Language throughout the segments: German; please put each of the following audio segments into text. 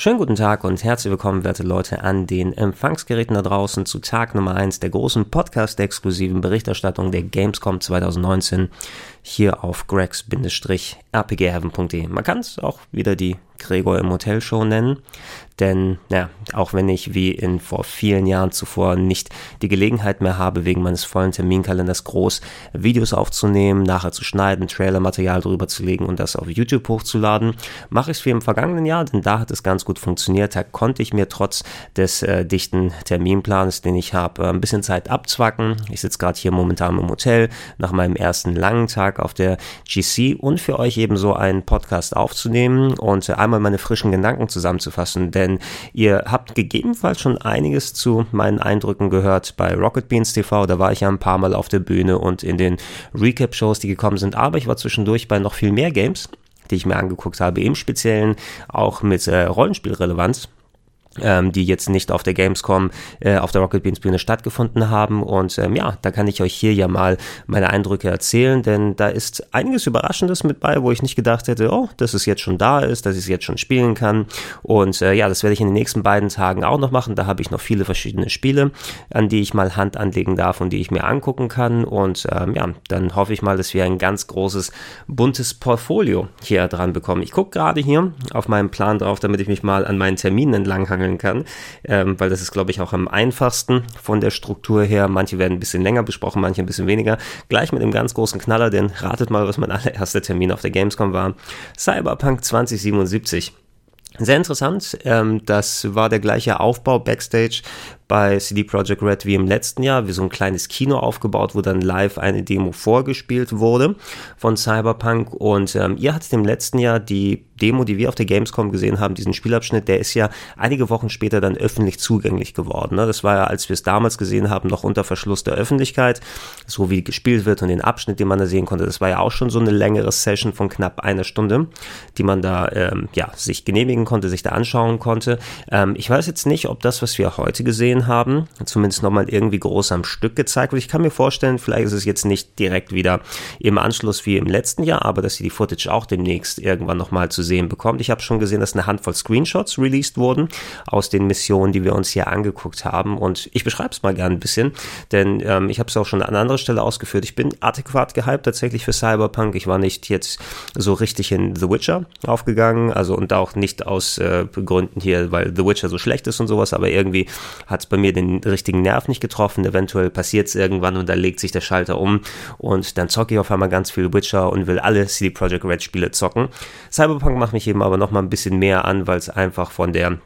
Schönen guten Tag und herzlich willkommen, werte Leute, an den Empfangsgeräten da draußen zu Tag Nummer 1 der großen Podcast-exklusiven Berichterstattung der Gamescom 2019 hier auf gregs-rpgheaven.de. Man kann es auch wieder die Gregor im Hotel Show nennen, denn ja, auch wenn ich wie in vor vielen Jahren zuvor nicht die Gelegenheit mehr habe, wegen meines vollen Terminkalenders groß Videos aufzunehmen, nachher zu schneiden, Trailermaterial drüber zu legen und das auf YouTube hochzuladen, mache ich es wie im vergangenen Jahr, denn da hat es ganz gut funktioniert. Da konnte ich mir trotz des äh, dichten Terminplans, den ich habe, äh, ein bisschen Zeit abzwacken. Ich sitze gerade hier momentan im Hotel nach meinem ersten langen Tag auf der GC und für euch eben so einen Podcast aufzunehmen und äh, einmal meine frischen Gedanken zusammenzufassen, denn ihr habt gegebenenfalls schon einiges zu meinen Eindrücken gehört bei Rocket Beans TV. Da war ich ja ein paar Mal auf der Bühne und in den Recap-Shows, die gekommen sind, aber ich war zwischendurch bei noch viel mehr Games die ich mir angeguckt habe, im Speziellen auch mit äh, Rollenspielrelevanz ähm, die jetzt nicht auf der Gamescom äh, auf der Rocket Beans Bühne stattgefunden haben. Und ähm, ja, da kann ich euch hier ja mal meine Eindrücke erzählen, denn da ist einiges Überraschendes mit bei, wo ich nicht gedacht hätte, oh, dass es jetzt schon da ist, dass ich es jetzt schon spielen kann. Und äh, ja, das werde ich in den nächsten beiden Tagen auch noch machen. Da habe ich noch viele verschiedene Spiele, an die ich mal Hand anlegen darf und die ich mir angucken kann. Und ähm, ja, dann hoffe ich mal, dass wir ein ganz großes, buntes Portfolio hier dran bekommen. Ich gucke gerade hier auf meinem Plan drauf, damit ich mich mal an meinen Terminen entlanghangeln hangeln kann, ähm, weil das ist, glaube ich, auch am einfachsten von der Struktur her. Manche werden ein bisschen länger besprochen, manche ein bisschen weniger. Gleich mit einem ganz großen Knaller, denn ratet mal, was mein allererster Termin auf der Gamescom war. Cyberpunk 2077. Sehr interessant. Ähm, das war der gleiche Aufbau backstage bei CD Projekt Red wie im letzten Jahr, wie so ein kleines Kino aufgebaut, wo dann live eine Demo vorgespielt wurde von Cyberpunk. Und ähm, ihr hattet im letzten Jahr die Demo, die wir auf der Gamescom gesehen haben, diesen Spielabschnitt, der ist ja einige Wochen später dann öffentlich zugänglich geworden. Ne? Das war ja, als wir es damals gesehen haben, noch unter Verschluss der Öffentlichkeit, so wie gespielt wird und den Abschnitt, den man da sehen konnte. Das war ja auch schon so eine längere Session von knapp einer Stunde, die man da ähm, ja sich genehmigen konnte, sich da anschauen konnte. Ähm, ich weiß jetzt nicht, ob das, was wir heute gesehen gesehen haben, zumindest nochmal irgendwie groß am Stück gezeigt wird. Ich kann mir vorstellen, vielleicht ist es jetzt nicht direkt wieder im Anschluss wie im letzten Jahr, aber dass sie die Footage auch demnächst irgendwann nochmal zu sehen bekommt. Ich habe schon gesehen, dass eine Handvoll Screenshots released wurden aus den Missionen, die wir uns hier angeguckt haben und ich beschreibe es mal gerne ein bisschen, denn ähm, ich habe es auch schon an anderer Stelle ausgeführt. Ich bin adäquat gehypt tatsächlich für Cyberpunk. Ich war nicht jetzt so richtig in The Witcher aufgegangen, also und auch nicht aus äh, Gründen hier, weil The Witcher so schlecht ist und sowas, aber irgendwie hat es bei mir den richtigen Nerv nicht getroffen. Eventuell passiert es irgendwann und da legt sich der Schalter um und dann zocke ich auf einmal ganz viel Witcher und will alle CD Projekt Red Spiele zocken. Cyberpunk macht mich eben aber noch mal ein bisschen mehr an, weil es einfach von der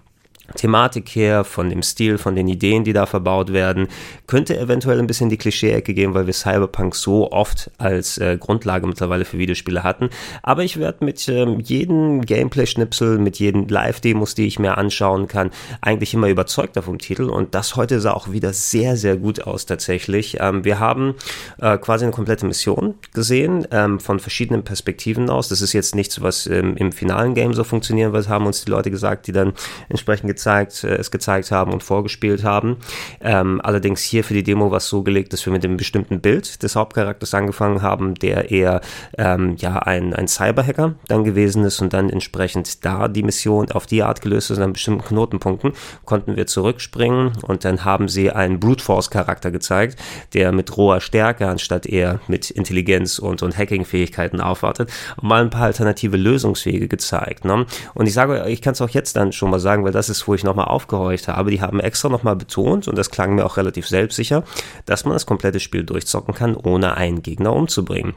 Thematik her, von dem Stil, von den Ideen, die da verbaut werden, könnte eventuell ein bisschen die Klischee-Ecke gehen, weil wir Cyberpunk so oft als äh, Grundlage mittlerweile für Videospiele hatten. Aber ich werde mit ähm, jedem Gameplay-Schnipsel, mit jeden Live-Demos, die ich mir anschauen kann, eigentlich immer überzeugter vom Titel. Und das heute sah auch wieder sehr, sehr gut aus tatsächlich. Ähm, wir haben äh, quasi eine komplette Mission gesehen, ähm, von verschiedenen Perspektiven aus. Das ist jetzt nichts, was ähm, im finalen Game so funktionieren wird, haben uns die Leute gesagt, die dann entsprechend gezeigt, äh, es gezeigt haben und vorgespielt haben. Ähm, allerdings hier für die Demo war es so gelegt, dass wir mit einem bestimmten Bild des Hauptcharakters angefangen haben, der eher ähm, ja ein, ein Cyberhacker dann gewesen ist und dann entsprechend da die Mission auf die Art gelöst ist an bestimmten Knotenpunkten, konnten wir zurückspringen und dann haben sie einen Brute Force Charakter gezeigt, der mit roher Stärke anstatt eher mit Intelligenz und, und Hacking-Fähigkeiten aufwartet und mal ein paar alternative Lösungswege gezeigt. Ne? Und ich sage, ich kann es auch jetzt dann schon mal sagen, weil das ist wo ich nochmal aufgehorcht habe, die haben extra nochmal betont, und das klang mir auch relativ selbstsicher, dass man das komplette Spiel durchzocken kann, ohne einen Gegner umzubringen.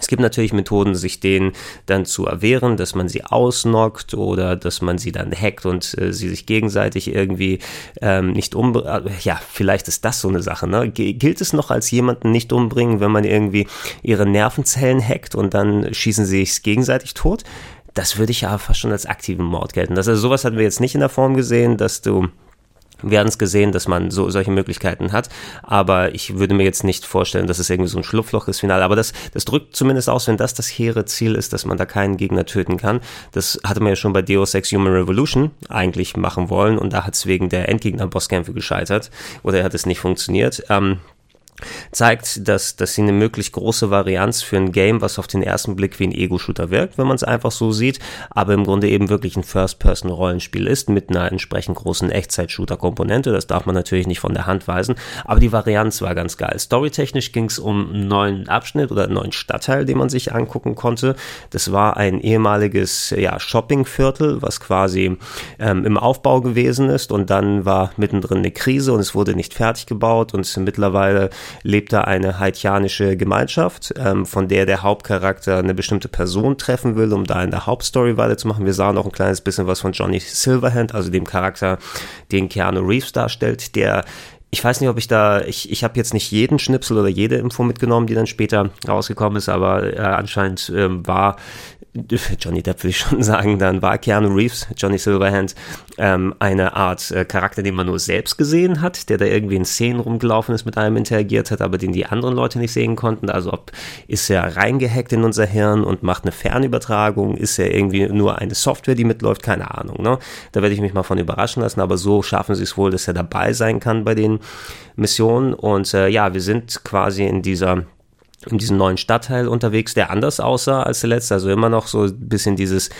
Es gibt natürlich Methoden, sich denen dann zu erwehren, dass man sie ausnockt oder dass man sie dann hackt und äh, sie sich gegenseitig irgendwie ähm, nicht umbringt. Äh, ja, vielleicht ist das so eine Sache. Ne? Gilt es noch als jemanden nicht umbringen, wenn man irgendwie ihre Nervenzellen hackt und dann schießen sie sich gegenseitig tot? Das würde ich ja fast schon als aktiven Mord gelten. Das, also sowas hatten wir jetzt nicht in der Form gesehen, dass du wir haben es gesehen, dass man so solche Möglichkeiten hat, aber ich würde mir jetzt nicht vorstellen, dass es irgendwie so ein Schlupfloch ist final. Aber das, das drückt zumindest aus, wenn das das hehre Ziel ist, dass man da keinen Gegner töten kann. Das hatte man ja schon bei Deus Ex Human Revolution eigentlich machen wollen und da hat es wegen der Endgegner-Bosskämpfe gescheitert oder hat es nicht funktioniert. Ähm, zeigt, dass, dass sie eine möglichst große Varianz für ein Game, was auf den ersten Blick wie ein Ego-Shooter wirkt, wenn man es einfach so sieht, aber im Grunde eben wirklich ein First-Person-Rollenspiel ist mit einer entsprechend großen Echtzeit-Shooter-Komponente. Das darf man natürlich nicht von der Hand weisen, aber die Varianz war ganz geil. Storytechnisch ging es um einen neuen Abschnitt oder einen neuen Stadtteil, den man sich angucken konnte. Das war ein ehemaliges ja, Shoppingviertel, was quasi ähm, im Aufbau gewesen ist und dann war mittendrin eine Krise und es wurde nicht fertig gebaut und mittlerweile lebt da eine haitianische Gemeinschaft, ähm, von der der Hauptcharakter eine bestimmte Person treffen will, um da in der Hauptstory weiterzumachen. Wir sahen auch ein kleines bisschen was von Johnny Silverhand, also dem Charakter, den Keanu Reeves darstellt, der ich weiß nicht, ob ich da, ich, ich habe jetzt nicht jeden Schnipsel oder jede Info mitgenommen, die dann später rausgekommen ist, aber äh, anscheinend äh, war Johnny Depp will ich schon sagen, dann war Keanu Reeves, Johnny Silverhand, ähm, eine Art äh, Charakter, den man nur selbst gesehen hat, der da irgendwie in Szenen rumgelaufen ist, mit einem interagiert hat, aber den die anderen Leute nicht sehen konnten. Also ob ist er reingehackt in unser Hirn und macht eine Fernübertragung, ist er irgendwie nur eine Software, die mitläuft, keine Ahnung. Ne? Da werde ich mich mal von überraschen lassen, aber so schaffen sie es wohl, dass er dabei sein kann bei den Missionen. Und äh, ja, wir sind quasi in dieser in diesem neuen Stadtteil unterwegs, der anders aussah als der letzte. Also immer noch so ein bisschen dieses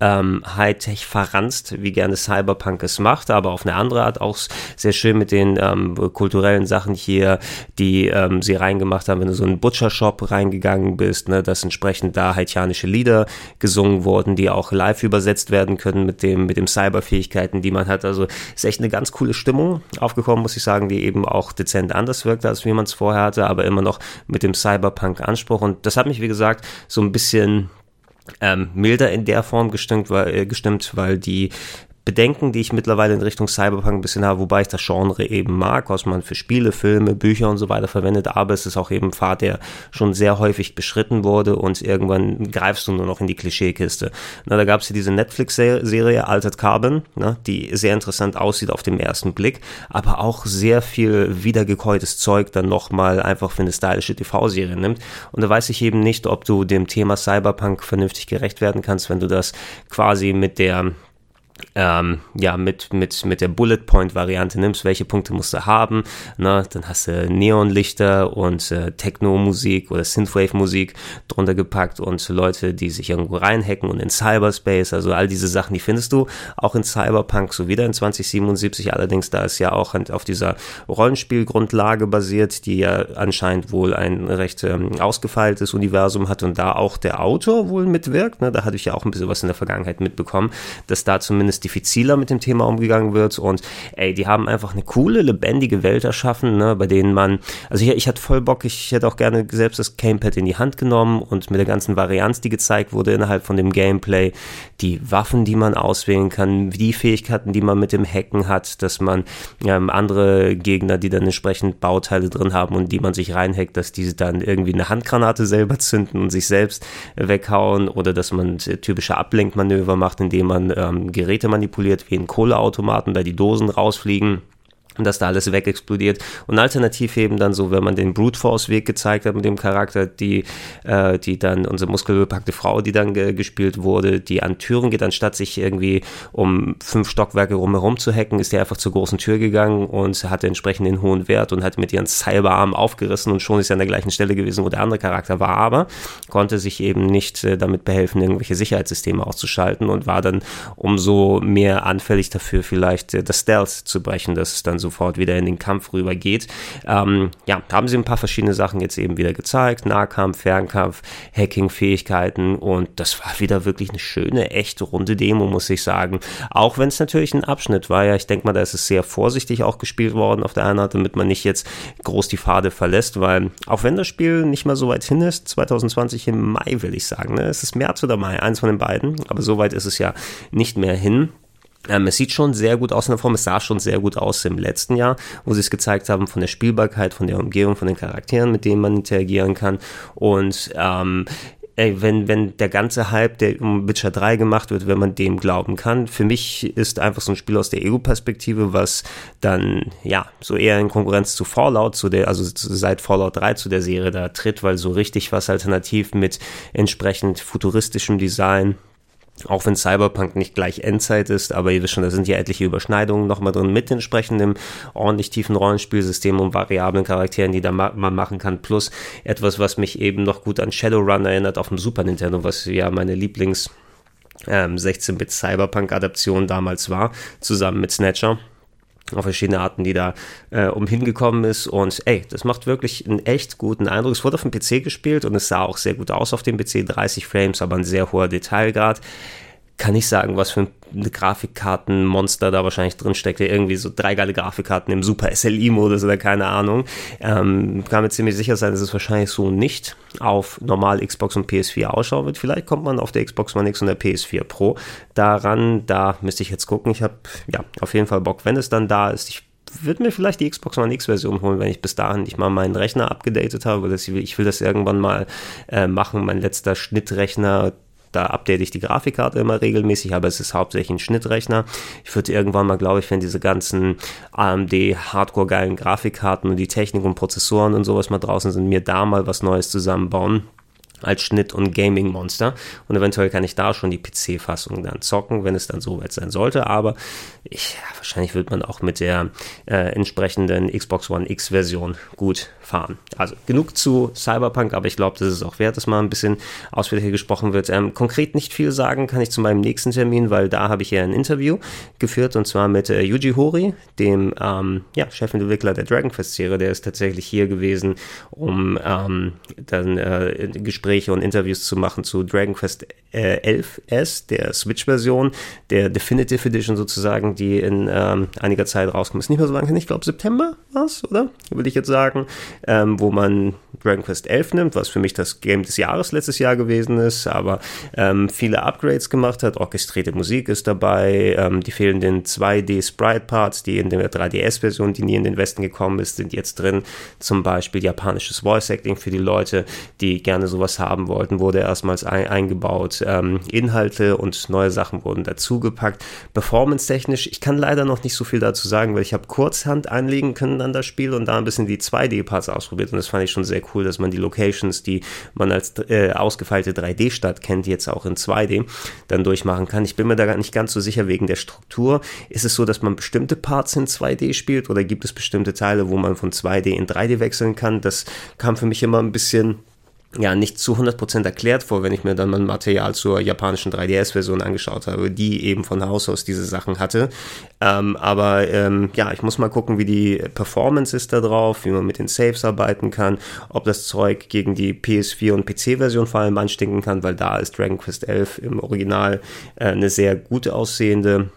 ähm, Hightech verranzt, wie gerne Cyberpunk es macht, aber auf eine andere Art auch sehr schön mit den ähm, kulturellen Sachen hier, die ähm, sie reingemacht haben, wenn du so in einen Butcher-Shop reingegangen bist, ne, dass entsprechend da haitianische Lieder gesungen wurden, die auch live übersetzt werden können mit dem, mit dem Cyberfähigkeiten, die man hat. Also ist echt eine ganz coole Stimmung aufgekommen, muss ich sagen, die eben auch dezent anders wirkt, als wie man es vorher hatte, aber immer noch mit dem Cyberpunk-Anspruch. Und das hat mich, wie gesagt, so ein bisschen ähm, milder in der Form gestimmt, weil, äh, gestimmt, weil die Bedenken, die ich mittlerweile in Richtung Cyberpunk ein bisschen habe, wobei ich das Genre eben mag, was man für Spiele, Filme, Bücher und so weiter verwendet, aber es ist auch eben ein Pfad, der schon sehr häufig beschritten wurde und irgendwann greifst du nur noch in die Klischeekiste. Na, da gab es ja diese Netflix-Serie Altered Carbon, ne, die sehr interessant aussieht auf den ersten Blick, aber auch sehr viel wiedergekäutes Zeug dann nochmal einfach für eine stylische TV-Serie nimmt. Und da weiß ich eben nicht, ob du dem Thema Cyberpunk vernünftig gerecht werden kannst, wenn du das quasi mit der ähm, ja, mit, mit, mit der Bullet Point Variante nimmst, welche Punkte musst du haben, ne? dann hast du Neonlichter und äh, Techno-Musik oder Synthwave-Musik drunter gepackt und Leute, die sich irgendwo reinhacken und in Cyberspace, also all diese Sachen, die findest du auch in Cyberpunk so wieder in 2077, allerdings da ist ja auch auf dieser Rollenspielgrundlage basiert, die ja anscheinend wohl ein recht ähm, ausgefeiltes Universum hat und da auch der Autor wohl mitwirkt, ne? da hatte ich ja auch ein bisschen was in der Vergangenheit mitbekommen, dass da zumindest zumindest diffiziler mit dem Thema umgegangen wird. Und ey, die haben einfach eine coole, lebendige Welt erschaffen, ne, bei denen man, also ich, ich hatte voll Bock, ich hätte auch gerne selbst das Gamepad in die Hand genommen und mit der ganzen Varianz, die gezeigt wurde innerhalb von dem Gameplay, die Waffen, die man auswählen kann, die Fähigkeiten, die man mit dem Hacken hat, dass man ähm, andere Gegner, die dann entsprechend Bauteile drin haben und die man sich reinhackt, dass diese dann irgendwie eine Handgranate selber zünden und sich selbst weghauen oder dass man typische Ablenkmanöver macht, indem man ähm, Geräte Geräte manipuliert, wie in Kohleautomaten, da die Dosen rausfliegen und dass da alles wegexplodiert. Und alternativ eben dann so, wenn man den Brute Force Weg gezeigt hat mit dem Charakter, die, äh, die dann, unsere muskelbepackte Frau, die dann ge gespielt wurde, die an Türen geht, anstatt sich irgendwie um fünf Stockwerke rumherum zu hacken, ist die einfach zur großen Tür gegangen und hatte entsprechend den hohen Wert und hat mit ihren Cyberarm aufgerissen und schon ist er an der gleichen Stelle gewesen, wo der andere Charakter war, aber konnte sich eben nicht äh, damit behelfen, irgendwelche Sicherheitssysteme auszuschalten und war dann umso mehr anfällig dafür, vielleicht äh, das Stealth zu brechen, dass es dann so sofort wieder in den Kampf rüber geht. Ähm, ja, haben sie ein paar verschiedene Sachen jetzt eben wieder gezeigt. Nahkampf, Fernkampf, Hacking-Fähigkeiten und das war wieder wirklich eine schöne, echte runde Demo, muss ich sagen. Auch wenn es natürlich ein Abschnitt war, ja, ich denke mal, da ist es sehr vorsichtig auch gespielt worden auf der einen Seite, damit man nicht jetzt groß die Pfade verlässt, weil auch wenn das Spiel nicht mal so weit hin ist, 2020 im Mai will ich sagen, ne? es ist März oder Mai, eins von den beiden, aber so weit ist es ja nicht mehr hin. Ähm, es sieht schon sehr gut aus in der Form. Es sah schon sehr gut aus im letzten Jahr, wo sie es gezeigt haben von der Spielbarkeit, von der Umgebung, von den Charakteren, mit denen man interagieren kann. Und ähm, ey, wenn, wenn der ganze Hype, der um Witcher 3 gemacht wird, wenn man dem glauben kann. Für mich ist einfach so ein Spiel aus der Ego-Perspektive, was dann, ja, so eher in Konkurrenz zu Fallout, zu der, also seit Fallout 3 zu der Serie da tritt, weil so richtig was alternativ mit entsprechend futuristischem Design Auch wenn Cyberpunk nicht gleich Endzeit ist, aber ihr wisst schon, da sind ja etliche Überschneidungen nochmal drin mit entsprechendem ordentlich tiefen Rollenspielsystem und variablen Charakteren, die da ma man machen kann. Plus etwas, was mich eben noch gut an Shadowrun erinnert auf dem Super Nintendo, was ja meine Lieblings- ähm, 16-Bit Cyberpunk-Adaption damals war, zusammen mit Snatcher auf verschiedene Arten, die da äh, umhingekommen ist. Und ey, das macht wirklich einen echt guten Eindruck. Es wurde auf dem PC gespielt und es sah auch sehr gut aus auf dem PC. 30 Frames, aber ein sehr hoher Detailgrad kann ich sagen, was für ein Grafikkartenmonster da wahrscheinlich drin steckt. Irgendwie so drei geile Grafikkarten im Super SLI-Modus oder keine Ahnung. Ähm, kann mir ziemlich sicher sein, dass es wahrscheinlich so nicht auf normal Xbox und PS4 ausschauen wird. Vielleicht kommt man auf der Xbox One X und der PS4 Pro daran. Da müsste ich jetzt gucken. Ich habe ja auf jeden Fall Bock, wenn es dann da ist. Ich würde mir vielleicht die Xbox One X Version holen, wenn ich bis dahin nicht mal meinen Rechner abgedatet habe. Ich will das irgendwann mal äh, machen. Mein letzter Schnittrechner da update ich die Grafikkarte immer regelmäßig, aber es ist hauptsächlich ein Schnittrechner. Ich würde irgendwann mal, glaube ich, wenn diese ganzen AMD Hardcore geilen Grafikkarten und die Technik und Prozessoren und sowas mal draußen sind, mir da mal was Neues zusammenbauen als Schnitt- und Gaming-Monster. Und eventuell kann ich da schon die PC-Fassung dann zocken, wenn es dann soweit sein sollte. Aber ich, ja, wahrscheinlich wird man auch mit der äh, entsprechenden Xbox One X-Version gut fahren. Also genug zu Cyberpunk, aber ich glaube, das ist auch wert, dass mal ein bisschen ausführlicher gesprochen wird. Ähm, konkret nicht viel sagen kann ich zu meinem nächsten Termin, weil da habe ich ja ein Interview geführt und zwar mit äh, Yuji Hori, dem ähm, ja, Chefentwickler der Dragon Quest-Serie. Der ist tatsächlich hier gewesen, um ähm, dann äh, Gespräche Gespräche und Interviews zu machen zu Dragon Quest äh, 11S, der Switch-Version, der Definitive Edition sozusagen, die in ähm, einiger Zeit rauskommt. Ist nicht mehr so lange, ich glaube September war es, oder? Würde ich jetzt sagen, ähm, wo man Dragon Quest 11 nimmt, was für mich das Game des Jahres letztes Jahr gewesen ist, aber ähm, viele Upgrades gemacht hat, orchestrierte Musik ist dabei, ähm, die fehlenden 2D Sprite Parts, die in der 3DS-Version, die nie in den Westen gekommen ist, sind jetzt drin. Zum Beispiel japanisches Voice Acting für die Leute, die gerne sowas haben wollten, wurde erstmals ein, eingebaut. Ähm, Inhalte und neue Sachen wurden dazugepackt. Performance-technisch, ich kann leider noch nicht so viel dazu sagen, weil ich habe Kurzhand anlegen können an das Spiel und da ein bisschen die 2D-Parts ausprobiert und das fand ich schon sehr cool, dass man die Locations, die man als äh, ausgefeilte 3D-Stadt kennt, jetzt auch in 2D dann durchmachen kann. Ich bin mir da nicht ganz so sicher wegen der Struktur. Ist es so, dass man bestimmte Parts in 2D spielt oder gibt es bestimmte Teile, wo man von 2D in 3D wechseln kann? Das kam für mich immer ein bisschen ja nicht zu 100% erklärt vor, wenn ich mir dann mal Material zur japanischen 3DS-Version angeschaut habe, die eben von Haus aus diese Sachen hatte. Ähm, aber ähm, ja, ich muss mal gucken, wie die Performance ist da drauf, wie man mit den Saves arbeiten kann, ob das Zeug gegen die PS4 und PC-Version vor allem anstinken kann, weil da ist Dragon Quest 11 im Original äh, eine sehr gut aussehende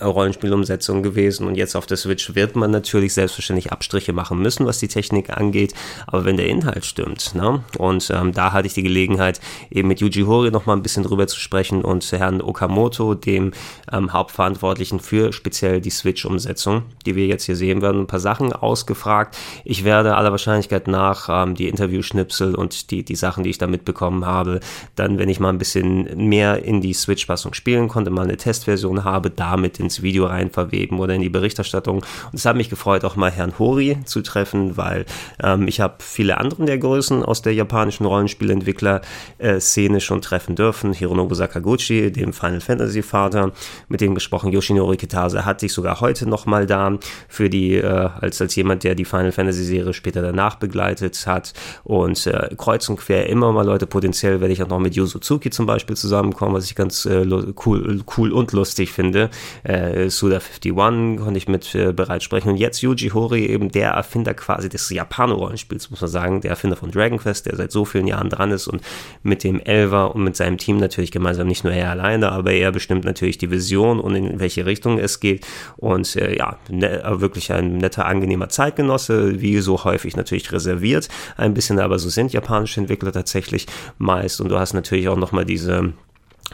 Rollenspielumsetzung gewesen und jetzt auf der Switch wird man natürlich selbstverständlich Abstriche machen müssen, was die Technik angeht, aber wenn der Inhalt stimmt, ne? und ähm, da hatte ich die Gelegenheit, eben mit Yuji Horii noch mal ein bisschen drüber zu sprechen und Herrn Okamoto, dem ähm, Hauptverantwortlichen für speziell die Switch-Umsetzung, die wir jetzt hier sehen werden, ein paar Sachen ausgefragt. Ich werde aller Wahrscheinlichkeit nach ähm, die Interview-Schnipsel und die, die Sachen, die ich da mitbekommen habe, dann, wenn ich mal ein bisschen mehr in die Switch-Fassung spielen konnte, mal eine Testversion habe, damit ins Video rein verweben oder in die Berichterstattung. Und es hat mich gefreut, auch mal Herrn Hori zu treffen, weil ähm, ich habe viele anderen der Größen aus der japanischen Rollenspielentwickler-Szene schon treffen dürfen. Hironobu Sakaguchi, dem Final Fantasy Vater, mit dem gesprochen. Yoshinori Kitase hatte ich sogar heute noch mal da für die, äh, als, als jemand, der die Final Fantasy Serie später danach begleitet hat. Und äh, kreuz und quer immer mal Leute, potenziell werde ich auch noch mit Yu Suzuki zum Beispiel zusammenkommen, was ich ganz äh, cool, cool und lustig finde äh, Suda 51 konnte ich mit äh, bereits sprechen. Und jetzt Yuji Horii, eben der Erfinder quasi des Japano-Rollenspiels, muss man sagen, der Erfinder von Dragon Quest, der seit so vielen Jahren dran ist und mit dem Elver und mit seinem Team natürlich gemeinsam, nicht nur er alleine, aber er bestimmt natürlich die Vision und in welche Richtung es geht. Und äh, ja, ne, wirklich ein netter, angenehmer Zeitgenosse, wie so häufig natürlich reserviert, ein bisschen, aber so sind japanische Entwickler tatsächlich meist. Und du hast natürlich auch nochmal diese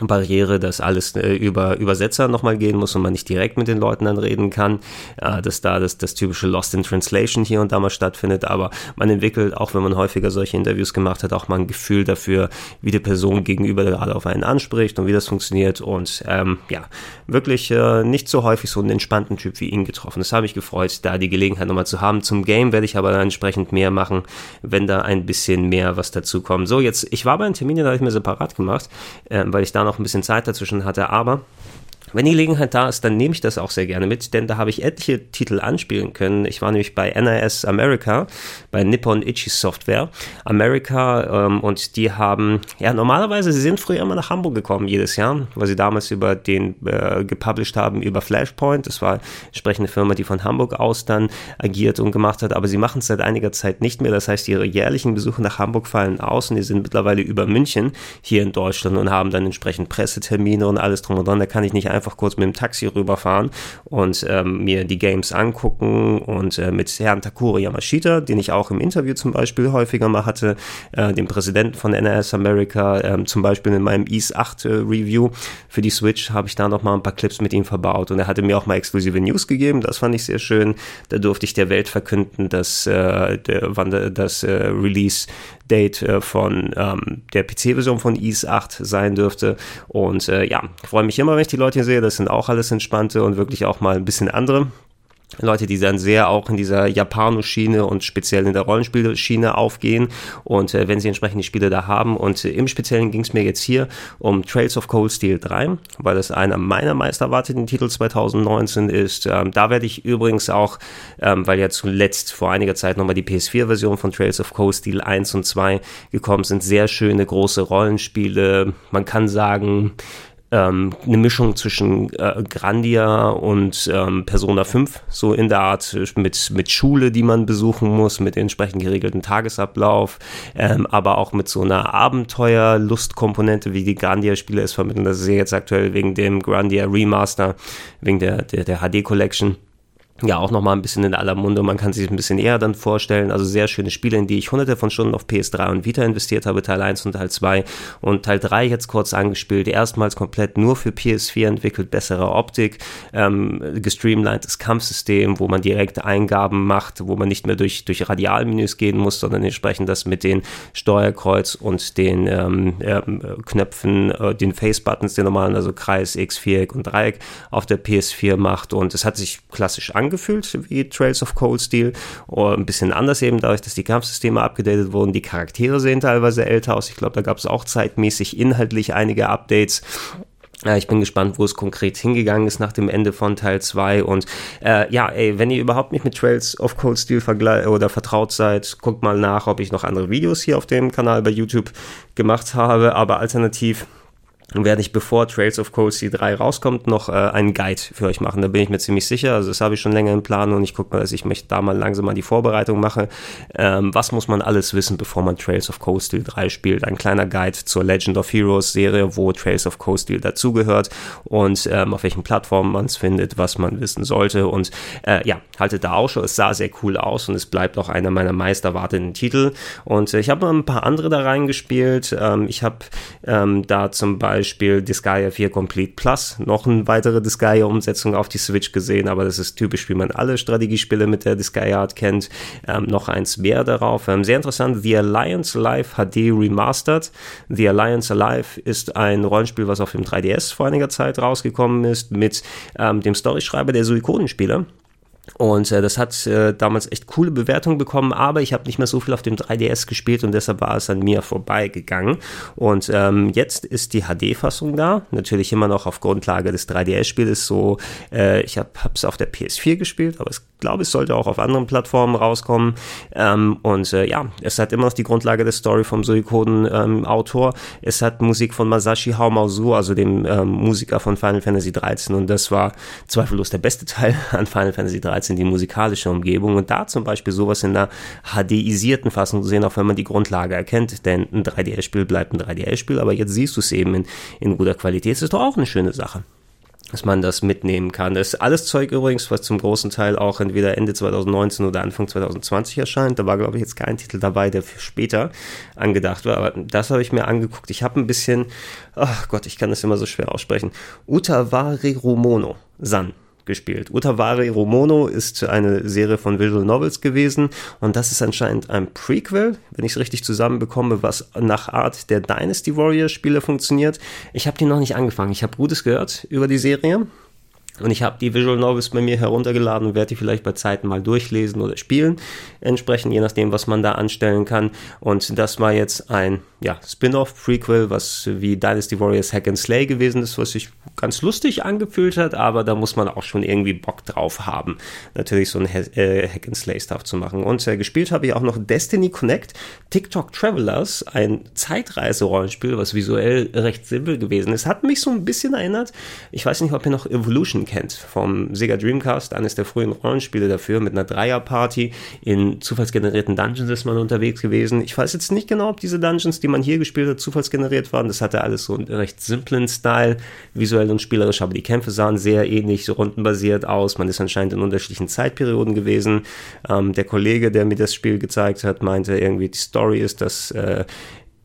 Barriere, dass alles äh, über Übersetzer nochmal gehen muss und man nicht direkt mit den Leuten dann reden kann, äh, dass da das, das typische Lost in Translation hier und da mal stattfindet, aber man entwickelt, auch wenn man häufiger solche Interviews gemacht hat, auch mal ein Gefühl dafür, wie die Person gegenüber gerade auf einen anspricht und wie das funktioniert und ähm, ja, wirklich äh, nicht so häufig so einen entspannten Typ wie ihn getroffen. Das habe ich gefreut, da die Gelegenheit nochmal zu haben. Zum Game werde ich aber dann entsprechend mehr machen, wenn da ein bisschen mehr was dazu kommt. So, jetzt, ich war bei einem Termin, den habe ich mir separat gemacht, äh, weil ich da noch ein bisschen Zeit dazwischen hatte, aber wenn die Gelegenheit da ist, dann nehme ich das auch sehr gerne mit, denn da habe ich etliche Titel anspielen können. Ich war nämlich bei NIS America, bei Nippon Ichi Software America ähm, und die haben, ja, normalerweise, sie sind früher immer nach Hamburg gekommen jedes Jahr, weil sie damals über den äh, gepublished haben über Flashpoint. Das war entsprechende Firma, die von Hamburg aus dann agiert und gemacht hat, aber sie machen es seit einiger Zeit nicht mehr. Das heißt, ihre jährlichen Besuche nach Hamburg fallen aus und die sind mittlerweile über München hier in Deutschland und haben dann entsprechend Pressetermine und alles drum und dran. Da kann ich nicht einfach einfach kurz mit dem Taxi rüberfahren und ähm, mir die Games angucken und äh, mit Herrn Takuro Yamashita, den ich auch im Interview zum Beispiel häufiger mal hatte, äh, dem Präsidenten von NRS America, äh, zum Beispiel in meinem Ease 8 äh, Review für die Switch habe ich da noch mal ein paar Clips mit ihm verbaut und er hatte mir auch mal exklusive News gegeben, das fand ich sehr schön. Da durfte ich der Welt verkünden, dass äh, der, wann das äh, Release Date äh, von ähm, der PC-Version von Ease 8 sein dürfte. Und äh, ja, freue mich immer, wenn ich die Leute hier sehe. Das sind auch alles entspannte und wirklich auch mal ein bisschen andere Leute, die dann sehr auch in dieser Japano-Schiene und speziell in der Rollenspielschiene aufgehen und äh, wenn sie entsprechend die Spiele da haben und äh, im Speziellen ging es mir jetzt hier um Trails of Cold Steel 3, weil das einer meiner meist erwarteten Titel 2019 ist. Ähm, da werde ich übrigens auch, ähm, weil ja zuletzt vor einiger Zeit nochmal die PS4-Version von Trails of Cold Steel 1 und 2 gekommen sind, sehr schöne große Rollenspiele. Man kann sagen, ähm, eine Mischung zwischen äh, Grandia und ähm, Persona 5, so in der Art mit, mit Schule, die man besuchen muss, mit entsprechend geregelten Tagesablauf, ähm, aber auch mit so einer Abenteuer-Lustkomponente, wie die Grandia-Spiele es vermitteln. Das ist ja jetzt aktuell wegen dem Grandia Remaster, wegen der, der, der HD Collection ja auch nochmal ein bisschen in aller Munde. Man kann sich ein bisschen eher dann vorstellen. Also sehr schöne Spiele, in die ich hunderte von Stunden auf PS3 und Vita investiert habe, Teil 1 und Teil 2 und Teil 3 jetzt kurz angespielt. Erstmals komplett nur für PS4 entwickelt, bessere Optik, ähm, gestreamlinedes Kampfsystem, wo man direkte Eingaben macht, wo man nicht mehr durch, durch Radialmenüs gehen muss, sondern entsprechend das mit den Steuerkreuz und den ähm, äh, Knöpfen, äh, den Face-Buttons, den normalen, also Kreis, X, Viereck und Dreieck auf der PS4 macht und es hat sich klassisch angefühlt angefühlt wie Trails of Cold Steel. Oder ein bisschen anders eben, dadurch, dass die Kampfsysteme abgedatet wurden. Die Charaktere sehen teilweise älter aus. Ich glaube, da gab es auch zeitmäßig inhaltlich einige Updates. Ich bin gespannt, wo es konkret hingegangen ist nach dem Ende von Teil 2. Und äh, ja, ey, wenn ihr überhaupt nicht mit Trails of Cold Steel oder vertraut seid, guckt mal nach, ob ich noch andere Videos hier auf dem Kanal bei YouTube gemacht habe. Aber alternativ werde ich bevor Trails of Cold Sea 3 rauskommt, noch äh, einen Guide für euch machen. Da bin ich mir ziemlich sicher. Also das habe ich schon länger im Plan und ich gucke mal, dass ich mich da mal langsam mal die Vorbereitung mache. Ähm, was muss man alles wissen, bevor man Trails of Cold Steel 3 spielt? Ein kleiner Guide zur Legend of Heroes Serie, wo Trails of Cold Steel dazugehört und ähm, auf welchen Plattformen man es findet, was man wissen sollte. Und äh, ja, haltet da auch schon. Es sah sehr cool aus und es bleibt auch einer meiner meist erwarteten Titel. Und äh, ich habe ein paar andere da reingespielt. Ähm, ich habe ähm, da zum Beispiel Beispiel Disgaea 4 Complete Plus noch eine weitere Disgaea-Umsetzung auf die Switch gesehen, aber das ist typisch, wie man alle Strategiespiele mit der Disgaea Art kennt. Ähm, noch eins mehr darauf. Ähm, sehr interessant, The Alliance Alive HD Remastered. The Alliance Alive ist ein Rollenspiel, was auf dem 3DS vor einiger Zeit rausgekommen ist, mit ähm, dem Storyschreiber der Suikoden-Spiele. Und äh, das hat äh, damals echt coole Bewertungen bekommen, aber ich habe nicht mehr so viel auf dem 3DS gespielt und deshalb war es an mir vorbeigegangen. Und ähm, jetzt ist die HD-Fassung da, natürlich immer noch auf Grundlage des 3DS-Spiels. So, äh, ich habe es auf der PS4 gespielt, aber ich glaube, es sollte auch auf anderen Plattformen rauskommen. Ähm, und äh, ja, es hat immer noch die Grundlage der Story vom Suikoden-Autor. Ähm, es hat Musik von Masashi Haomazu, also dem ähm, Musiker von Final Fantasy 13. Und das war zweifellos der beste Teil an Final Fantasy 13 in die musikalische Umgebung und da zum Beispiel sowas in einer HDisierten Fassung zu sehen, auch wenn man die Grundlage erkennt, denn ein 3DS-Spiel bleibt ein 3DS-Spiel, aber jetzt siehst du es eben in, in guter Qualität, das ist doch auch eine schöne Sache dass man das mitnehmen kann. Das ist alles Zeug übrigens, was zum großen Teil auch entweder Ende 2019 oder Anfang 2020 erscheint. Da war, glaube ich, jetzt kein Titel dabei, der für später angedacht war. Aber das habe ich mir angeguckt. Ich habe ein bisschen, ach Gott, ich kann das immer so schwer aussprechen. Utawari Rumono, San gespielt. Utawari Romono ist eine Serie von Visual Novels gewesen und das ist anscheinend ein Prequel, wenn ich es richtig zusammenbekomme, was nach Art der Dynasty Warrior Spiele funktioniert. Ich habe die noch nicht angefangen. Ich habe Gutes gehört über die Serie. Und ich habe die Visual Novels bei mir heruntergeladen und werde die vielleicht bei Zeiten mal durchlesen oder spielen. Entsprechend, je nachdem, was man da anstellen kann. Und das war jetzt ein ja, Spin-off-Prequel, was wie Dynasty Warriors Hack and Slay gewesen ist, was sich ganz lustig angefühlt hat, aber da muss man auch schon irgendwie Bock drauf haben, natürlich so ein äh, Hack and Slay-Stuff zu machen. Und äh, gespielt habe ich auch noch Destiny Connect, TikTok Travelers, ein Zeitreise-Rollenspiel, was visuell recht simpel gewesen ist. Hat mich so ein bisschen erinnert, ich weiß nicht, ob ihr noch Evolution kennt, vom Sega Dreamcast, eines der frühen Rollenspiele dafür, mit einer Dreierparty in zufallsgenerierten Dungeons ist man unterwegs gewesen. Ich weiß jetzt nicht genau, ob diese Dungeons, die man hier gespielt hat, zufallsgeneriert waren. Das hatte alles so einen recht simplen Style, visuell und spielerisch, aber die Kämpfe sahen sehr ähnlich, so rundenbasiert aus. Man ist anscheinend in unterschiedlichen Zeitperioden gewesen. Ähm, der Kollege, der mir das Spiel gezeigt hat, meinte irgendwie, die Story ist, dass äh,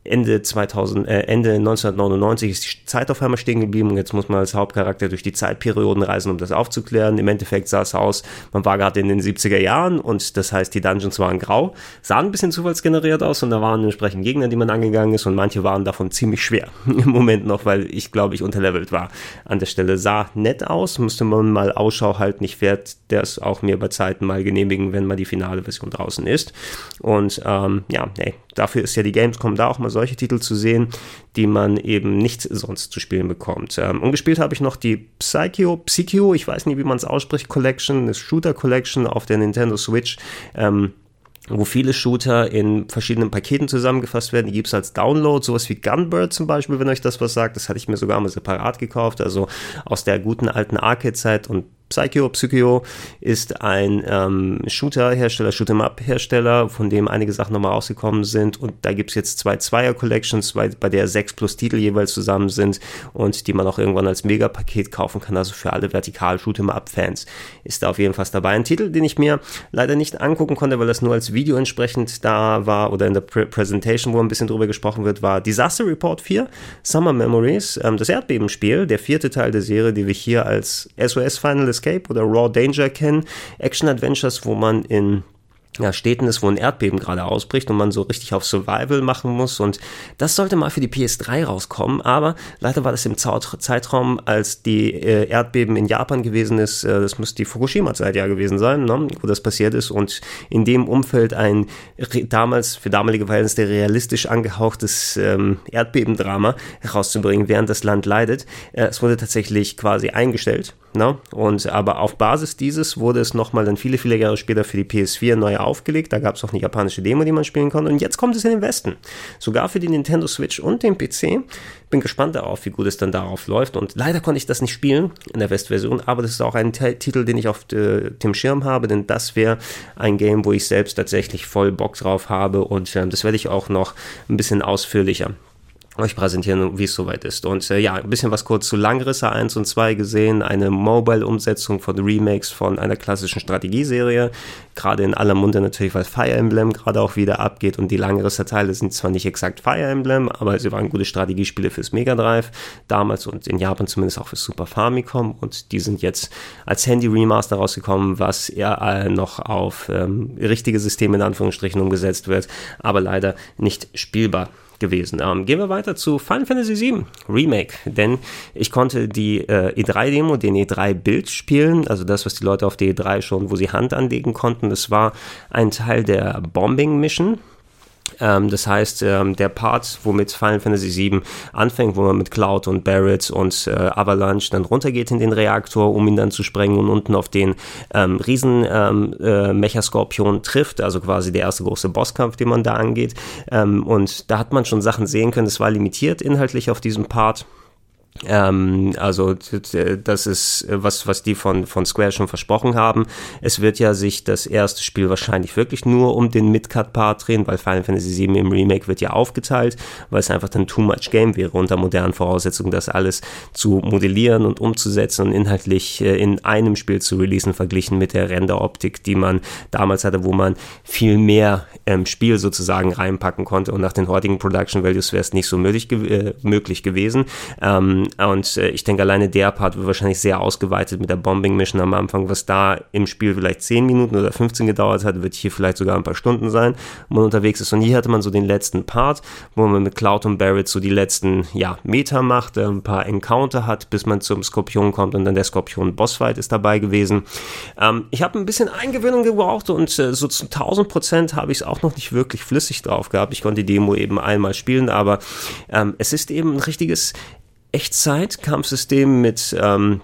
Ende 2000, äh, Ende 1999 ist die Zeit auf einmal stehen geblieben und jetzt muss man als Hauptcharakter durch die Zeitperioden reisen, um das aufzuklären. Im Endeffekt sah es aus, man war gerade in den 70er Jahren und das heißt, die Dungeons waren grau, sahen ein bisschen zufallsgeneriert aus und da waren entsprechend Gegner, die man angegangen ist und manche waren davon ziemlich schwer im Moment noch, weil ich glaube ich unterlevelt war. An der Stelle sah nett aus, musste man mal Ausschau halten. Ich werde das auch mir bei Zeiten mal genehmigen, wenn mal die finale Version draußen ist. Und ähm, ja, nee, dafür ist ja die Gamescom da auch mal solche Titel zu sehen, die man eben nicht sonst zu spielen bekommt. Ähm, und gespielt habe ich noch die Psycho, Psycho, ich weiß nicht, wie man es ausspricht, Collection, eine Shooter Collection auf der Nintendo Switch. Ähm, wo viele Shooter in verschiedenen Paketen zusammengefasst werden. Die gibt es als Download, sowas wie Gunbird zum Beispiel, wenn euch das was sagt. Das hatte ich mir sogar mal separat gekauft, also aus der guten alten Arcade-Zeit und Psycho. Psycho ist ein ähm, Shooter-Hersteller, Shoot'em-up-Hersteller, von dem einige Sachen nochmal rausgekommen sind. Und da gibt es jetzt zwei Zweier-Collections, bei, bei der sechs plus Titel jeweils zusammen sind und die man auch irgendwann als Megapaket kaufen kann. Also für alle vertikal Shoot'em-up-Fans ist da auf jeden Fall dabei. Ein Titel, den ich mir leider nicht angucken konnte, weil das nur als Video entsprechend da war oder in der Pre Presentation, wo ein bisschen drüber gesprochen wird, war Disaster Report 4, Summer Memories, ähm, das Erdbebenspiel, der vierte Teil der Serie, die wir hier als SOS-Finalist Escape oder Raw Danger kennen. Action-Adventures, wo man in ja, Städten ist, wo ein Erdbeben gerade ausbricht und man so richtig auf Survival machen muss. Und das sollte mal für die PS3 rauskommen, aber leider war das im Zeitraum, als die äh, Erdbeben in Japan gewesen ist, äh, das muss die Fukushima-Zeit ja gewesen sein, ne, wo das passiert ist. Und in dem Umfeld ein damals für damalige Verhältnisse realistisch angehauchtes ähm, Erdbebendrama herauszubringen, während das Land leidet. Äh, es wurde tatsächlich quasi eingestellt. Ne? Und aber auf Basis dieses wurde es nochmal dann viele, viele Jahre später für die PS4 neu aufgelegt. Da gab es auch eine japanische Demo, die man spielen konnte. Und jetzt kommt es in den Westen. Sogar für die Nintendo Switch und den PC. Bin gespannt darauf, wie gut es dann darauf läuft. Und leider konnte ich das nicht spielen in der Westversion, aber das ist auch ein Titel, den ich auf äh, dem Schirm habe, denn das wäre ein Game, wo ich selbst tatsächlich voll Bock drauf habe. Und äh, das werde ich auch noch ein bisschen ausführlicher euch präsentieren, wie es soweit ist. Und äh, ja, ein bisschen was kurz zu Langrisse 1 und 2 gesehen, eine Mobile-Umsetzung von Remakes von einer klassischen Strategieserie, gerade in aller Munde natürlich, weil Fire Emblem gerade auch wieder abgeht. Und die Langrisse-Teile sind zwar nicht exakt Fire Emblem, aber sie waren gute Strategiespiele fürs Mega Drive damals und in Japan zumindest auch fürs Super Famicom. Und die sind jetzt als Handy-Remaster rausgekommen, was eher äh, noch auf ähm, richtige Systeme in Anführungsstrichen umgesetzt wird, aber leider nicht spielbar gewesen. Ähm, gehen wir weiter zu Final Fantasy VII Remake, denn ich konnte die äh, E3-Demo, den E3-Bild spielen, also das, was die Leute auf der E3 schon, wo sie Hand anlegen konnten. Das war ein Teil der Bombing-Mission ähm, das heißt, ähm, der Part, womit Final Fantasy VII anfängt, wo man mit Cloud und Barrett und äh, Avalanche dann runtergeht in den Reaktor, um ihn dann zu sprengen und unten auf den ähm, riesen ähm, äh, Mechaskorpion trifft, also quasi der erste große Bosskampf, den man da angeht. Ähm, und da hat man schon Sachen sehen können, das war limitiert inhaltlich auf diesem Part. Ähm, also das ist was, was die von, von Square schon versprochen haben. Es wird ja sich das erste Spiel wahrscheinlich wirklich nur um den Midcut-Part drehen, weil Final Fantasy VII im Remake wird ja aufgeteilt, weil es einfach dann too much Game wäre unter modernen Voraussetzungen, das alles zu modellieren und umzusetzen und inhaltlich äh, in einem Spiel zu releasen, verglichen mit der Renderoptik, die man damals hatte, wo man viel mehr ähm, Spiel sozusagen reinpacken konnte und nach den heutigen Production Values wäre es nicht so möglich, äh, möglich gewesen. Ähm, Und äh, ich denke, alleine der Part wird wahrscheinlich sehr ausgeweitet mit der Bombing Mission am Anfang, was da im Spiel vielleicht 10 Minuten oder 15 gedauert hat, wird hier vielleicht sogar ein paar Stunden sein, wo man unterwegs ist. Und hier hatte man so den letzten Part, wo man mit Cloud und Barrett so die letzten ja, Meter macht, äh, ein paar Encounter hat, bis man zum Skorpion kommt und dann der Skorpion Bossfight ist dabei gewesen. Ähm, ich habe ein bisschen Eingewöhnung gebraucht und äh, so zu 1000 Prozent habe ich es auch noch nicht wirklich flüssig drauf gehabt. Ich konnte die Demo eben einmal spielen, aber ähm, es ist eben ein richtiges Echtzeit-Kampfsystem mit ähm,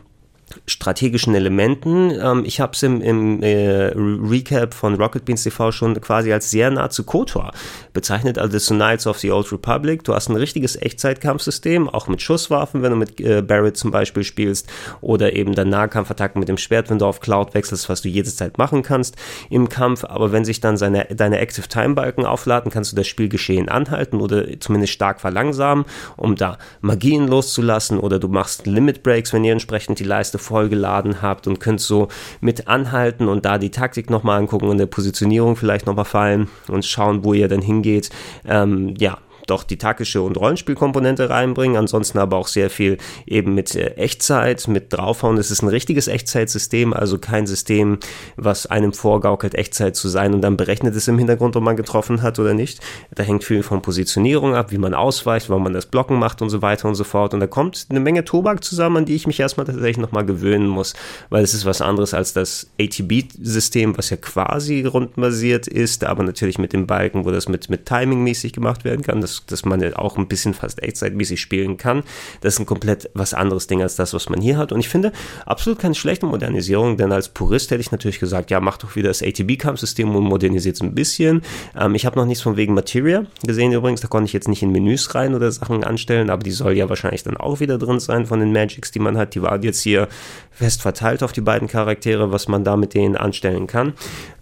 strategischen Elementen. Ähm, ich habe es im, im äh, Recap von Rocket Beans TV schon quasi als sehr nah zu KOTOR bezeichnet, also zu Knights of the Old Republic. Du hast ein richtiges Echtzeitkampfsystem, auch mit Schusswaffen, wenn du mit äh, Barrett zum Beispiel spielst, oder eben dann Nahkampfattacken mit dem Schwert, wenn du auf Cloud wechselst, was du jederzeit machen kannst im Kampf. Aber wenn sich dann seine, deine Active Time Balken aufladen, kannst du das Spielgeschehen anhalten oder zumindest stark verlangsamen, um da Magien loszulassen, oder du machst Limit Breaks, wenn ihr entsprechend die Leiste vollgeladen habt und könnt so mit anhalten und da die Taktik nochmal angucken und der Positionierung vielleicht nochmal fallen und schauen, wo ihr dann hingeht. Ähm, ja, doch die taktische und Rollenspielkomponente reinbringen, ansonsten aber auch sehr viel eben mit äh, Echtzeit, mit draufhauen. Es ist ein richtiges Echtzeitsystem, also kein System, was einem vorgaukelt, Echtzeit zu sein und dann berechnet es im Hintergrund, ob man getroffen hat oder nicht. Da hängt viel von Positionierung ab, wie man ausweicht, wann man das Blocken macht und so weiter und so fort. Und da kommt eine Menge Tobak zusammen, an die ich mich erstmal tatsächlich nochmal gewöhnen muss, weil es ist was anderes als das ATB-System, was ja quasi rundenbasiert ist, aber natürlich mit dem Balken, wo das mit, mit Timing mäßig gemacht werden kann. Das dass, man auch ein bisschen fast echtzeitmäßig spielen kann. Das ist ein komplett was anderes Ding als das, was man hier hat. Und ich finde absolut keine schlechte Modernisierung, denn als Purist hätte ich natürlich gesagt, ja, mach doch wieder das ATB-Kampfsystem und modernisiert es ein bisschen. Ähm, ich habe noch nichts von wegen Materia gesehen übrigens, da konnte ich jetzt nicht in Menüs rein oder Sachen anstellen, aber die soll ja wahrscheinlich dann auch wieder drin sein von den Magics, die man hat. Die waren jetzt hier fest verteilt auf die beiden Charaktere, was man da mit denen anstellen kann.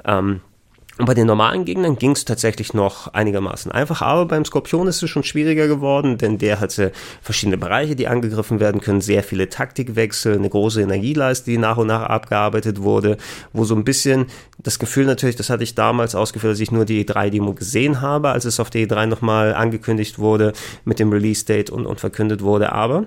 Ähm, und bei den normalen Gegnern ging es tatsächlich noch einigermaßen einfach, aber beim Skorpion ist es schon schwieriger geworden, denn der hatte verschiedene Bereiche, die angegriffen werden können, sehr viele Taktikwechsel, eine große Energieleiste, die nach und nach abgearbeitet wurde, wo so ein bisschen das Gefühl natürlich, das hatte ich damals ausgeführt, als ich nur die E3-Demo gesehen habe, als es auf der E3 nochmal angekündigt wurde mit dem Release-Date und, und verkündet wurde, aber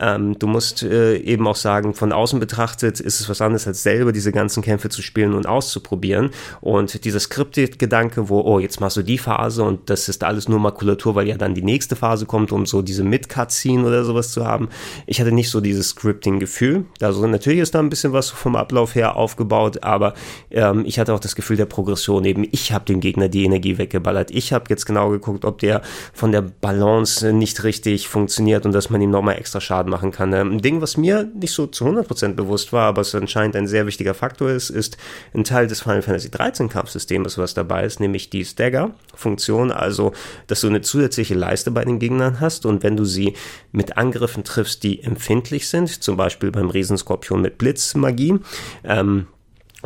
ähm, du musst äh, eben auch sagen, von außen betrachtet ist es was anderes, als selber diese ganzen Kämpfe zu spielen und auszuprobieren. Und dieser Skripted-Gedanke, wo, oh, jetzt machst du die Phase und das ist alles nur Makulatur, weil ja dann die nächste Phase kommt, um so diese Mid-Cut-Scene oder sowas zu haben. Ich hatte nicht so dieses Scripting-Gefühl. Also natürlich ist da ein bisschen was vom Ablauf her aufgebaut, aber ähm, ich hatte auch das Gefühl der Progression eben. Ich habe dem Gegner die Energie weggeballert. Ich habe jetzt genau geguckt, ob der von der Balance nicht richtig funktioniert und dass man ihm nochmal extra Schaden Schaden machen kann. Ähm, ein Ding, was mir nicht so zu 100% bewusst war, aber es anscheinend ein sehr wichtiger Faktor ist, ist ein Teil des Final Fantasy 13 Kampfsystems, was dabei ist, nämlich die Stagger-Funktion, also dass du eine zusätzliche Leiste bei den Gegnern hast und wenn du sie mit Angriffen triffst, die empfindlich sind, zum Beispiel beim Riesenskorpion mit Blitzmagie, ähm,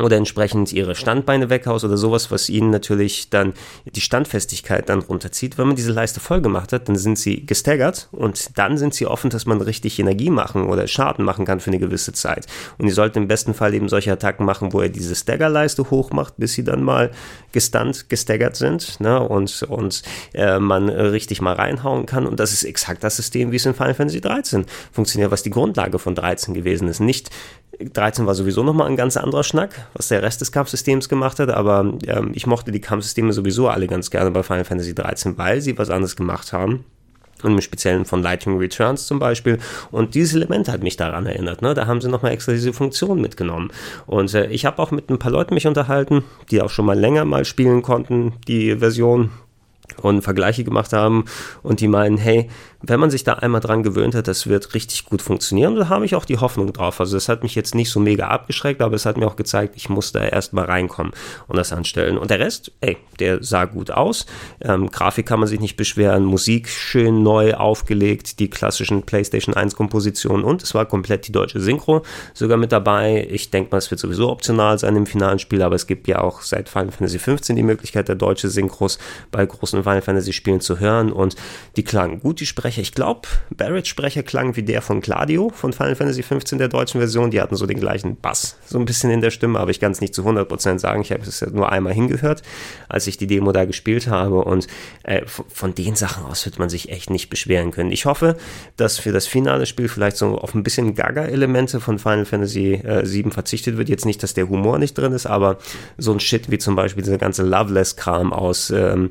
oder entsprechend ihre Standbeine weghaust oder sowas, was ihnen natürlich dann die Standfestigkeit dann runterzieht. Wenn man diese Leiste voll gemacht hat, dann sind sie gestaggert und dann sind sie offen, dass man richtig Energie machen oder Schaden machen kann für eine gewisse Zeit. Und ihr sollten im besten Fall eben solche Attacken machen, wo er diese Staggerleiste hoch macht, bis sie dann mal gestunt, gestaggert sind ne? und, und äh, man richtig mal reinhauen kann. Und das ist exakt das System, wie es in Final Fantasy 13 funktioniert, was die Grundlage von 13 gewesen ist. Nicht 13 war sowieso nochmal ein ganz anderer Schnack, was der Rest des Kampfsystems gemacht hat, aber ähm, ich mochte die Kampfsysteme sowieso alle ganz gerne bei Final Fantasy 13, weil sie was anderes gemacht haben. Und im Speziellen von Lightning Returns zum Beispiel. Und dieses Element hat mich daran erinnert. Ne? Da haben sie nochmal extra diese Funktion mitgenommen. Und äh, ich habe auch mit ein paar Leuten mich unterhalten, die auch schon mal länger mal spielen konnten, die Version und Vergleiche gemacht haben und die meinen, hey, wenn man sich da einmal dran gewöhnt hat, das wird richtig gut funktionieren. da habe ich auch die Hoffnung drauf. Also es hat mich jetzt nicht so mega abgeschreckt, aber es hat mir auch gezeigt, ich muss da erstmal reinkommen und das anstellen. Und der Rest, ey, der sah gut aus. Ähm, Grafik kann man sich nicht beschweren, Musik schön neu aufgelegt, die klassischen PlayStation 1 Kompositionen und es war komplett die deutsche Synchro sogar mit dabei. Ich denke mal, es wird sowieso optional sein im finalen Spiel, aber es gibt ja auch seit Final Fantasy 15 die Möglichkeit, der deutsche Synchros bei großen Final Fantasy Spielen zu hören und die klangen gut, die Sprecher Sprecher, ich glaube, Barretts Sprecher klang wie der von Gladio von Final Fantasy XV der deutschen Version. Die hatten so den gleichen Bass, so ein bisschen in der Stimme, aber ich kann es nicht zu 100% sagen. Ich habe es ja nur einmal hingehört, als ich die Demo da gespielt habe und äh, von den Sachen aus wird man sich echt nicht beschweren können. Ich hoffe, dass für das finale Spiel vielleicht so auf ein bisschen Gaga-Elemente von Final Fantasy äh, 7 verzichtet wird. Jetzt nicht, dass der Humor nicht drin ist, aber so ein Shit wie zum Beispiel dieser ganze Loveless-Kram aus ähm,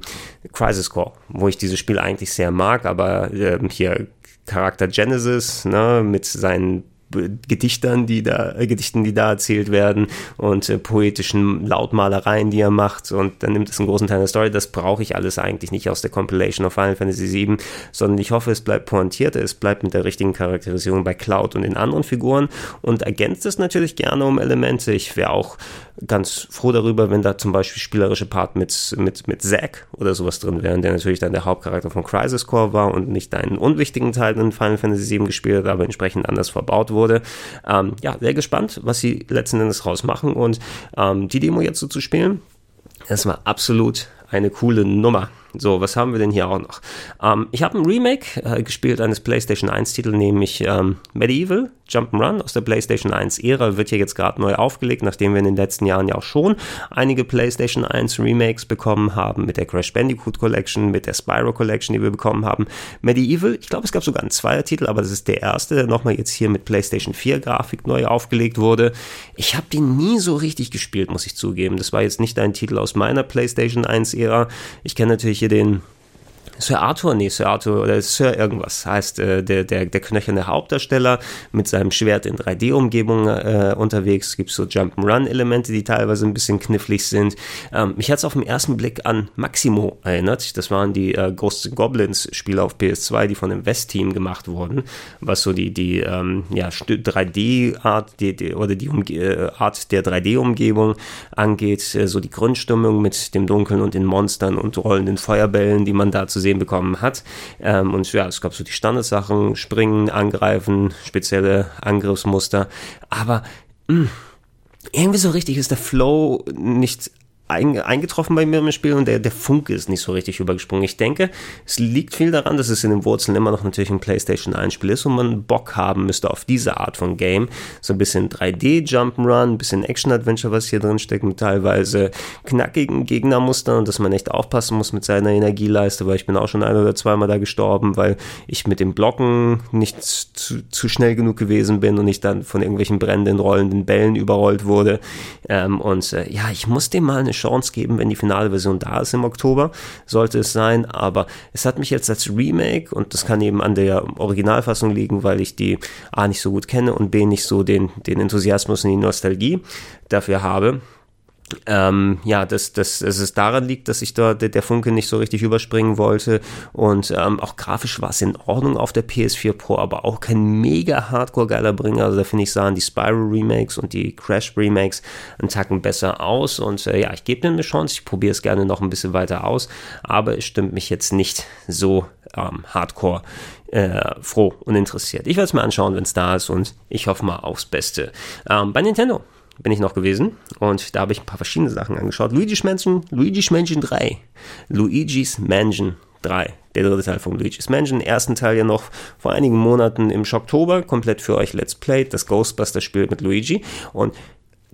Crisis Core, wo ich dieses Spiel eigentlich sehr mag, aber äh, hier Charakter Genesis, ne, mit seinen Gedichtern, die da, äh, Gedichten, die da erzählt werden und äh, poetischen Lautmalereien, die er macht und dann nimmt es einen großen Teil der Story. Das brauche ich alles eigentlich nicht aus der Compilation of Final Fantasy VII, sondern ich hoffe, es bleibt pointiert, es bleibt mit der richtigen Charakterisierung bei Cloud und den anderen Figuren und ergänzt es natürlich gerne um Elemente. Ich wäre auch ganz froh darüber, wenn da zum Beispiel spielerische Part mit, mit, mit Zack oder sowas drin wären, der natürlich dann der Hauptcharakter von Crisis Core war und nicht einen unwichtigen Teil in Final Fantasy VII gespielt hat, aber entsprechend anders verbaut wurde. Ähm, ja, sehr gespannt, was sie letzten Endes rausmachen und ähm, die Demo jetzt so zu spielen, das war absolut eine coole Nummer. So, was haben wir denn hier auch noch? Ähm, ich habe ein Remake äh, gespielt eines PlayStation 1 Titel, nämlich ähm, Medieval Jump'n'Run aus der PlayStation 1 Ära, wird hier jetzt gerade neu aufgelegt, nachdem wir in den letzten Jahren ja auch schon einige PlayStation 1 Remakes bekommen haben, mit der Crash Bandicoot Collection, mit der Spyro Collection, die wir bekommen haben. Medieval, ich glaube, es gab sogar einen Zweier-Titel, aber das ist der erste, der nochmal jetzt hier mit PlayStation 4 Grafik neu aufgelegt wurde. Ich habe den nie so richtig gespielt, muss ich zugeben. Das war jetzt nicht ein Titel aus meiner PlayStation 1 Ära. Ich kenne natürlich hier den Sir Arthur, nee, Sir Arthur oder Sir irgendwas heißt äh, der, der, der knöcherne Hauptdarsteller mit seinem Schwert in 3D-Umgebung äh, unterwegs. Es gibt so Jump'n'Run-Elemente, die teilweise ein bisschen knifflig sind. Ähm, mich hat es auf den ersten Blick an Maximo erinnert. Das waren die äh, Ghosts Goblins-Spiele auf PS2, die von dem West-Team gemacht wurden, was so die, die ähm, ja, 3D-Art die, die, oder die Umge äh, Art der 3D-Umgebung angeht. Äh, so die Grundstimmung mit dem Dunkeln und den Monstern und rollenden Feuerbällen, die man da zu sehen sehen bekommen hat. Ähm, und ja, es gab so die Standardsachen, springen, angreifen, spezielle Angriffsmuster. Aber mh, hm, irgendwie so richtig ist der Flow nicht eingetroffen bei mir im Spiel und der, der Funke ist nicht so richtig übergesprungen. Ich denke, es liegt viel daran, dass es in den Wurzeln immer noch natürlich ein PlayStation 1 Spiel ist und man Bock haben müsste auf diese Art von Game. So ein bisschen 3D Jump'n'Run, ein bisschen Action Adventure, was hier drin steckt, mit teilweise knackigen Gegnermustern und dass man echt aufpassen muss mit seiner Energieleiste, weil ich bin auch schon ein oder zweimal da gestorben, weil ich mit dem Blocken nicht zu, zu schnell genug gewesen bin und ich dann von irgendwelchen brennenden, rollenden Bällen überrollt wurde. Ähm, und äh, ja, ich muss dem mal eine Chance geben, wenn die finale Version da ist im Oktober, sollte es sein. Aber es hat mich jetzt als Remake, und das kann eben an der Originalfassung liegen, weil ich die A nicht so gut kenne und B nicht so den, den Enthusiasmus und die Nostalgie dafür habe, ähm, ja, dass, dass, dass es daran liegt, dass ich da der, der Funke nicht so richtig überspringen wollte und ähm, auch grafisch war es in Ordnung auf der PS4 Pro, aber auch kein mega Hardcore geiler Bringer. Also da finde ich sahen die Spyro Remakes und die Crash Remakes einen Tacken besser aus und äh, ja, ich gebe dem eine Chance. Ich probiere es gerne noch ein bisschen weiter aus, aber es stimmt mich jetzt nicht so ähm, Hardcore äh, froh und interessiert. Ich werde es mir anschauen, wenn es da ist und ich hoffe mal aufs Beste. Ähm, bei Nintendo bin ich noch gewesen und da habe ich ein paar verschiedene Sachen angeschaut. Luigi's Mansion, Luigi's Mansion 3. Luigi's Mansion 3. Der dritte Teil von Luigi's Mansion. Ersten Teil ja noch vor einigen Monaten im Oktober. Komplett für euch Let's Play. Das Ghostbuster-Spiel mit Luigi. Und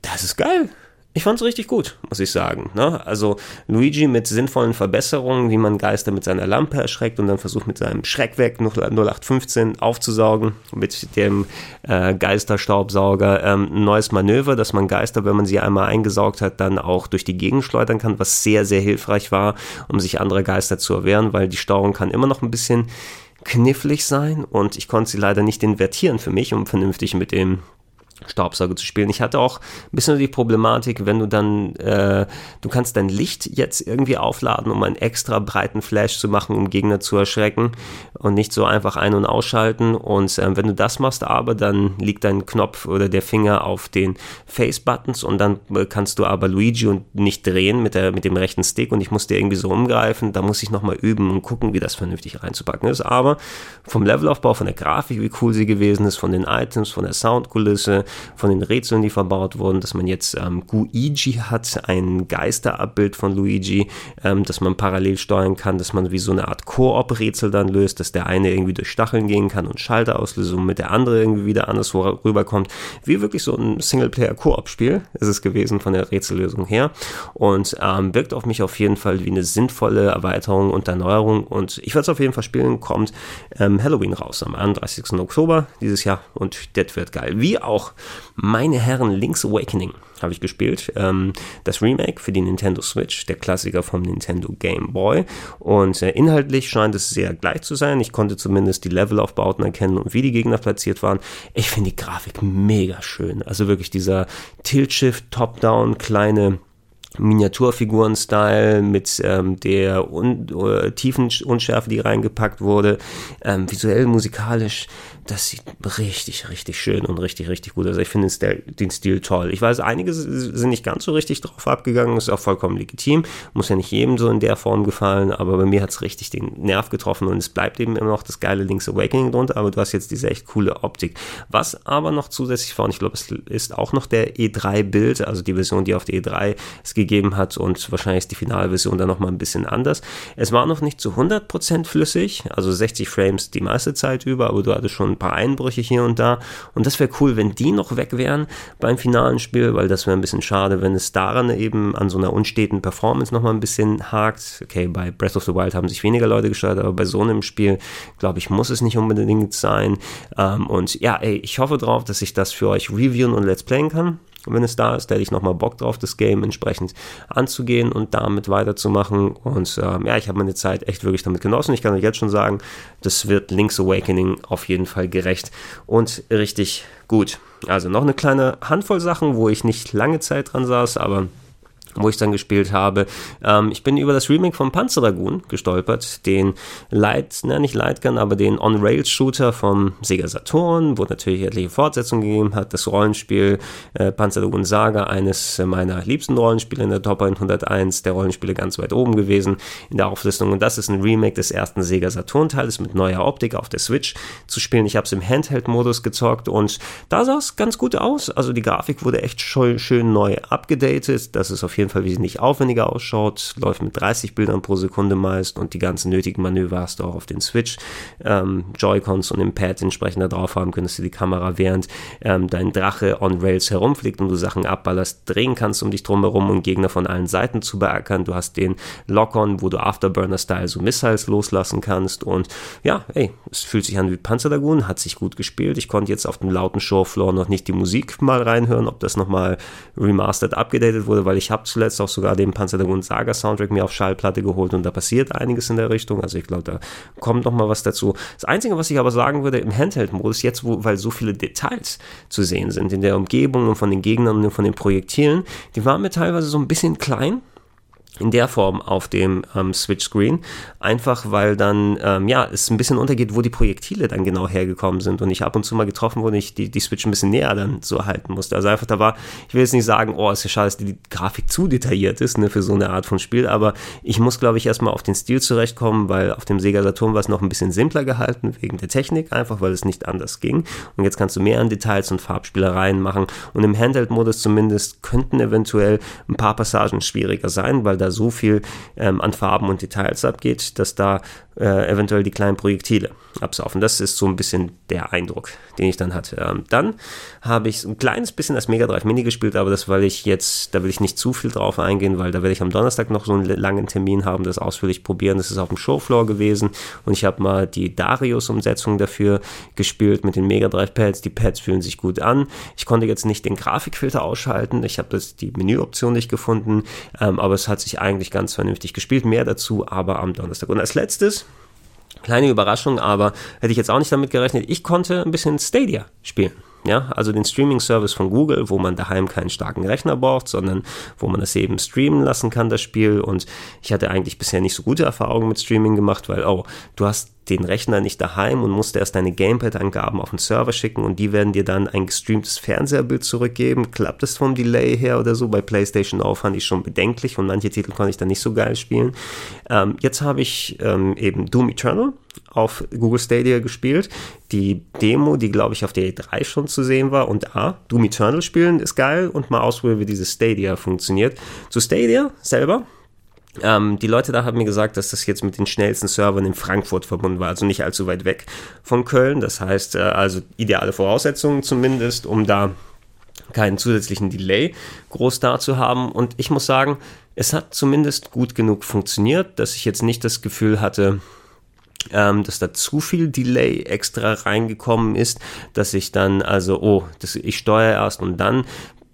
das ist geil ich fand es richtig gut, muss ich sagen. Ne? Also Luigi mit sinnvollen Verbesserungen, wie man Geister mit seiner Lampe erschreckt und dann versucht mit seinem Schreckwerk 0815 aufzusaugen, mit dem äh, Geisterstaubsauger. Ähm, ein neues Manöver, dass man Geister, wenn man sie einmal eingesaugt hat, dann auch durch die Gegend schleudern kann, was sehr, sehr hilfreich war, um sich andere Geister zu erwehren, weil die Steuerung kann immer noch ein bisschen knifflig sein und ich konnte sie leider nicht invertieren für mich, um vernünftig mit dem Staubsauger zu spielen. Ich hatte auch ein bisschen die Problematik, wenn du dann, äh, du kannst dein Licht jetzt irgendwie aufladen, um einen extra breiten Flash zu machen, um Gegner zu erschrecken und nicht so einfach ein- und ausschalten. Und äh, wenn du das machst, aber dann liegt dein Knopf oder der Finger auf den Face-Buttons und dann äh, kannst du aber Luigi und nicht drehen mit, der, mit dem rechten Stick und ich musste irgendwie so umgreifen. Da muss ich nochmal üben und gucken, wie das vernünftig reinzupacken ist. Aber vom Levelaufbau, von der Grafik, wie cool sie gewesen ist, von den Items, von der Soundkulisse, von den Rätseln, die verbaut wurden, dass man jetzt ähm, Guigi hat, ein Geisterabbild von Luigi, ähm, dass man parallel steuern kann, dass man wie so eine Art Koop-Rätsel dann löst, dass der eine irgendwie durch Stacheln gehen kann und Schalter auslöst mit der andere irgendwie wieder anderswo rüberkommt. Wie wirklich so ein Singleplayer-Koop-Spiel ist es gewesen von der Rätsellösung her und ähm, wirkt auf mich auf jeden Fall wie eine sinnvolle Erweiterung und Erneuerung und ich werde es auf jeden Fall spielen, kommt ähm, Halloween raus am 31. Oktober dieses Jahr und das wird geil. Wie auch meine Herren Link's Awakening habe ich gespielt. Ähm, das Remake für die Nintendo Switch, der Klassiker vom Nintendo Game Boy. Und äh, inhaltlich scheint es sehr gleich zu sein. Ich konnte zumindest die Levelaufbauten erkennen und wie die Gegner platziert waren. Ich finde die Grafik mega schön. Also wirklich dieser Tilt-Shift, Top-Down, kleine Miniaturfiguren-Style mit ähm, der un äh, tiefen Unschärfe, die reingepackt wurde, ähm, visuell, musikalisch das sieht richtig, richtig schön und richtig, richtig gut aus. Ich finde den Stil toll. Ich weiß, einige sind nicht ganz so richtig drauf abgegangen, ist auch vollkommen legitim. Muss ja nicht jedem so in der Form gefallen, aber bei mir hat es richtig den Nerv getroffen und es bleibt eben immer noch das geile Link's Awakening drunter, aber du hast jetzt diese echt coole Optik. Was aber noch zusätzlich war, und ich glaube, es ist auch noch der E3-Bild, also die Version, die auf der E3 es gegeben hat und wahrscheinlich ist die finale Version dann nochmal ein bisschen anders. Es war noch nicht zu 100% flüssig, also 60 Frames die meiste Zeit über, aber du hattest schon ein paar Einbrüche hier und da. Und das wäre cool, wenn die noch weg wären beim finalen Spiel, weil das wäre ein bisschen schade, wenn es daran eben an so einer unsteten Performance nochmal ein bisschen hakt. Okay, bei Breath of the Wild haben sich weniger Leute gesteuert, aber bei so einem Spiel, glaube ich, muss es nicht unbedingt sein. Ähm, und ja, ey, ich hoffe drauf, dass ich das für euch reviewen und let's playen kann. Wenn es da ist, da hätte ich nochmal Bock drauf, das Game entsprechend anzugehen und damit weiterzumachen. Und ähm, ja, ich habe meine Zeit echt wirklich damit genossen. Ich kann euch jetzt schon sagen, das wird Link's Awakening auf jeden Fall gerecht und richtig gut. Also noch eine kleine Handvoll Sachen, wo ich nicht lange Zeit dran saß, aber wo ich dann gespielt habe. Ähm, ich bin über das Remake von Panzer Dragoon gestolpert, den Light, ne, nicht Lightgun, aber den On-Rails-Shooter vom Sega Saturn, wo natürlich etliche Fortsetzungen gegeben hat. Das Rollenspiel äh, Panzer Dragoon Saga, eines meiner liebsten Rollenspiele in der Top 101 der Rollenspiele ganz weit oben gewesen in der Auflistung. Und das ist ein Remake des ersten Sega Saturn-Teiles mit neuer Optik auf der Switch zu spielen. Ich habe es im Handheld-Modus gezockt und da sah es ganz gut aus. Also die Grafik wurde echt schön neu abgedatet. Das ist auf jeden jeden Fall wesentlich aufwendiger ausschaut, läuft mit 30 Bildern pro Sekunde meist und die ganzen nötigen Manöver hast du auch auf den Switch, ähm, Joy-Cons und im Pad entsprechend da drauf haben könntest du die Kamera während ähm, dein Drache on Rails herumfliegt und du Sachen abballerst, drehen kannst um dich drumherum und Gegner von allen Seiten zu beackern. Du hast den Lock-on, wo du Afterburner-Style so Missiles loslassen kannst und ja, ey, es fühlt sich an wie Panzerdragoon, hat sich gut gespielt. Ich konnte jetzt auf dem lauten Showfloor noch nicht die Musik mal reinhören, ob das nochmal remastered, abgedatet wurde, weil ich habe zuletzt auch sogar den Panzer der Mond Saga Soundtrack mir auf Schallplatte geholt und da passiert einiges in der Richtung. Also ich glaube, da kommt noch mal was dazu. Das Einzige, was ich aber sagen würde im Handheld-Modus, jetzt, wo, weil so viele Details zu sehen sind in der Umgebung und von den Gegnern und von den Projektilen, die waren mir teilweise so ein bisschen klein in der Form auf dem ähm, Switch-Screen, einfach weil dann ähm, ja es ein bisschen untergeht, wo die Projektile dann genau hergekommen sind und ich ab und zu mal getroffen wurde, ich die, die Switch ein bisschen näher dann so halten musste. Also einfach da war, ich will jetzt nicht sagen, oh, ist ja schade, dass die Grafik zu detailliert ist ne, für so eine Art von Spiel, aber ich muss glaube ich erstmal auf den Stil zurechtkommen, weil auf dem Sega Saturn war es noch ein bisschen simpler gehalten wegen der Technik, einfach weil es nicht anders ging. Und jetzt kannst du mehr an Details und Farbspielereien machen. Und im Handheld-Modus zumindest könnten eventuell ein paar Passagen schwieriger sein, weil da so viel ähm, an Farben und Details abgeht, dass da äh, eventuell die kleinen Projektile absaufen. Das ist so ein bisschen der Eindruck, den ich dann hatte. Ähm, dann habe ich ein kleines bisschen das Mega Drive Mini gespielt, aber das, weil ich jetzt, da will ich nicht zu viel drauf eingehen, weil da werde ich am Donnerstag noch so einen langen Termin haben, das ausführlich probieren. Das ist auf dem Showfloor gewesen und ich habe mal die Darius-Umsetzung dafür gespielt mit den Mega Drive Pads. Die Pads fühlen sich gut an. Ich konnte jetzt nicht den Grafikfilter ausschalten. Ich habe das die Menüoption nicht gefunden, ähm, aber es hat sich eigentlich ganz vernünftig gespielt. Mehr dazu aber am Donnerstag. Und als letztes Kleine Überraschung, aber hätte ich jetzt auch nicht damit gerechnet. Ich konnte ein bisschen Stadia spielen. Ja, also den Streaming-Service von Google, wo man daheim keinen starken Rechner braucht, sondern wo man es eben streamen lassen kann, das Spiel. Und ich hatte eigentlich bisher nicht so gute Erfahrungen mit Streaming gemacht, weil, oh, du hast den Rechner nicht daheim und musst erst deine Gamepad-Angaben auf den Server schicken und die werden dir dann ein gestreamtes Fernseherbild zurückgeben. Klappt es vom Delay her oder so? Bei PlayStation Now fand ich schon bedenklich und manche Titel konnte ich dann nicht so geil spielen. Ähm, jetzt habe ich ähm, eben Doom Eternal auf Google Stadia gespielt. Die Demo, die glaube ich auf der E3 schon zu sehen war. Und A, Doom Eternal spielen ist geil und mal ausprobieren, wie dieses Stadia funktioniert. Zu Stadia selber. Ähm, die Leute da haben mir gesagt, dass das jetzt mit den schnellsten Servern in Frankfurt verbunden war, also nicht allzu weit weg von Köln. Das heißt, äh, also ideale Voraussetzungen zumindest, um da keinen zusätzlichen Delay groß da zu haben. Und ich muss sagen, es hat zumindest gut genug funktioniert, dass ich jetzt nicht das Gefühl hatte, ähm, dass da zu viel Delay extra reingekommen ist, dass ich dann also, oh, das, ich steuere erst und dann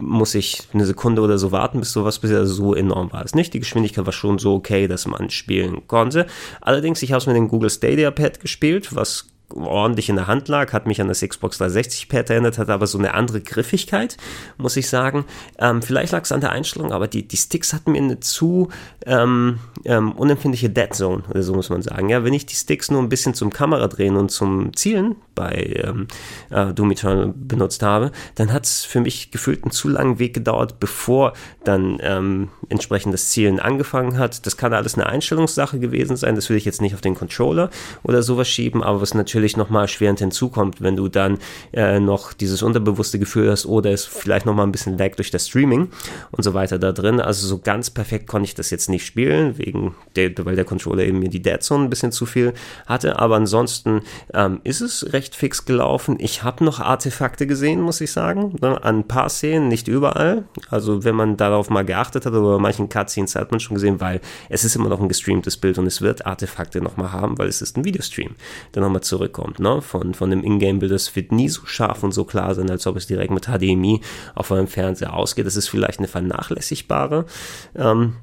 muss ich eine Sekunde oder so warten, bis sowas passiert. Also so enorm war es nicht. Die Geschwindigkeit war schon so okay, dass man spielen konnte. Allerdings, ich habe es mit dem Google Stadia Pad gespielt, was ordentlich in der Hand lag, hat mich an das Xbox 360 Pad erinnert, hat aber so eine andere Griffigkeit, muss ich sagen. Ähm, vielleicht lag es an der Einstellung, aber die, die Sticks hatten mir eine zu ähm, ähm, unempfindliche Dead Zone, oder so muss man sagen. Ja, wenn ich die Sticks nur ein bisschen zum Kamera drehen und zum Zielen bei ähm, äh, Doom Eternal benutzt habe, dann hat es für mich gefühlt einen zu langen Weg gedauert, bevor dann ähm, entsprechend das Zielen angefangen hat. Das kann alles eine Einstellungssache gewesen sein, das will ich jetzt nicht auf den Controller oder sowas schieben, aber was natürlich natürlich nochmal erschwerend hinzukommt, wenn du dann äh, noch dieses unterbewusste Gefühl hast, oder es vielleicht nochmal ein bisschen lag durch das Streaming und so weiter da drin. Also so ganz perfekt konnte ich das jetzt nicht spielen, wegen der, weil der Controller eben mir die Dead Zone ein bisschen zu viel hatte. Aber ansonsten ähm, ist es recht fix gelaufen. Ich habe noch Artefakte gesehen, muss ich sagen, ne? an ein paar Szenen, nicht überall. Also wenn man darauf mal geachtet hat, oder bei manchen Cutscenes hat man schon gesehen, weil es ist immer noch ein gestreamtes Bild und es wird Artefakte nochmal haben, weil es ist ein Videostream, der nochmal zurück zurückkommt, ne? Von, von dem Ingame-Bild, das wird nie so scharf und so klar sein, als ob es direkt mit HDMI auf eurem Fernseher ausgeht. Das ist vielleicht eine vernachlässigbare ähm,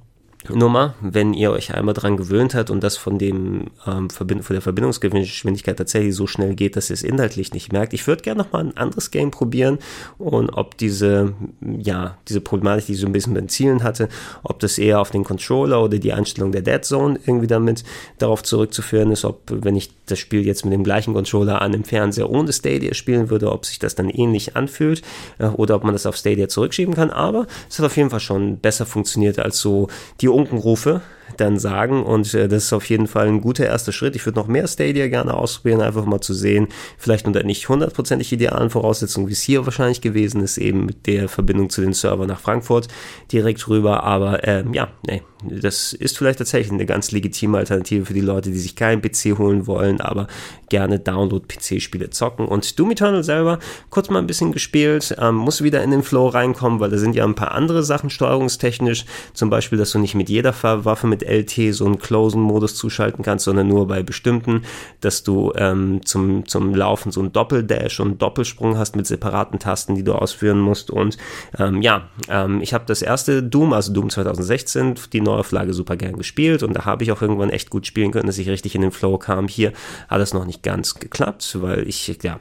Nummer, wenn ihr euch einmal dran gewöhnt habt und das von dem ähm, Verbind von der Verbindungsgeschwindigkeit tatsächlich so schnell geht, dass ihr es inhaltlich nicht merkt. Ich würde gerne noch mal ein anderes Game probieren und ob diese ja diese Problematik, die ich so ein bisschen beim Zielen hatte, ob das eher auf den Controller oder die Einstellung der Dead Zone irgendwie damit darauf zurückzuführen ist, ob wenn ich das Spiel jetzt mit dem gleichen Controller an dem Fernseher ohne Stadia spielen würde, ob sich das dann ähnlich anfühlt äh, oder ob man das auf Stadia zurückschieben kann. Aber es hat auf jeden Fall schon besser funktioniert als so die Unkenrufe, dann sagen. Und äh, das ist auf jeden Fall ein guter erster Schritt. Ich würde noch mehr Stadia gerne ausprobieren, einfach mal zu sehen, vielleicht unter nicht hundertprozentig idealen Voraussetzungen, wie es hier wahrscheinlich gewesen ist, eben mit der Verbindung zu den Servern nach Frankfurt direkt rüber. Aber ähm, ja, nee, das ist vielleicht tatsächlich eine ganz legitime Alternative für die Leute, die sich keinen PC holen wollen, aber gerne Download-PC-Spiele zocken. Und Doom Eternal selber, kurz mal ein bisschen gespielt, ähm, muss wieder in den Flow reinkommen, weil da sind ja ein paar andere Sachen steuerungstechnisch, zum Beispiel, dass du nicht mit jeder Waffe mit LT so einen Closen-Modus zuschalten kannst, sondern nur bei bestimmten, dass du ähm, zum, zum Laufen so einen Doppeldash und Doppelsprung hast mit separaten Tasten, die du ausführen musst. Und ähm, ja, ähm, ich habe das erste Doom, also Doom 2016, die Neuauflage super gern gespielt und da habe ich auch irgendwann echt gut spielen können, dass ich richtig in den Flow kam. Hier hat es noch nicht ganz geklappt, weil ich, ja,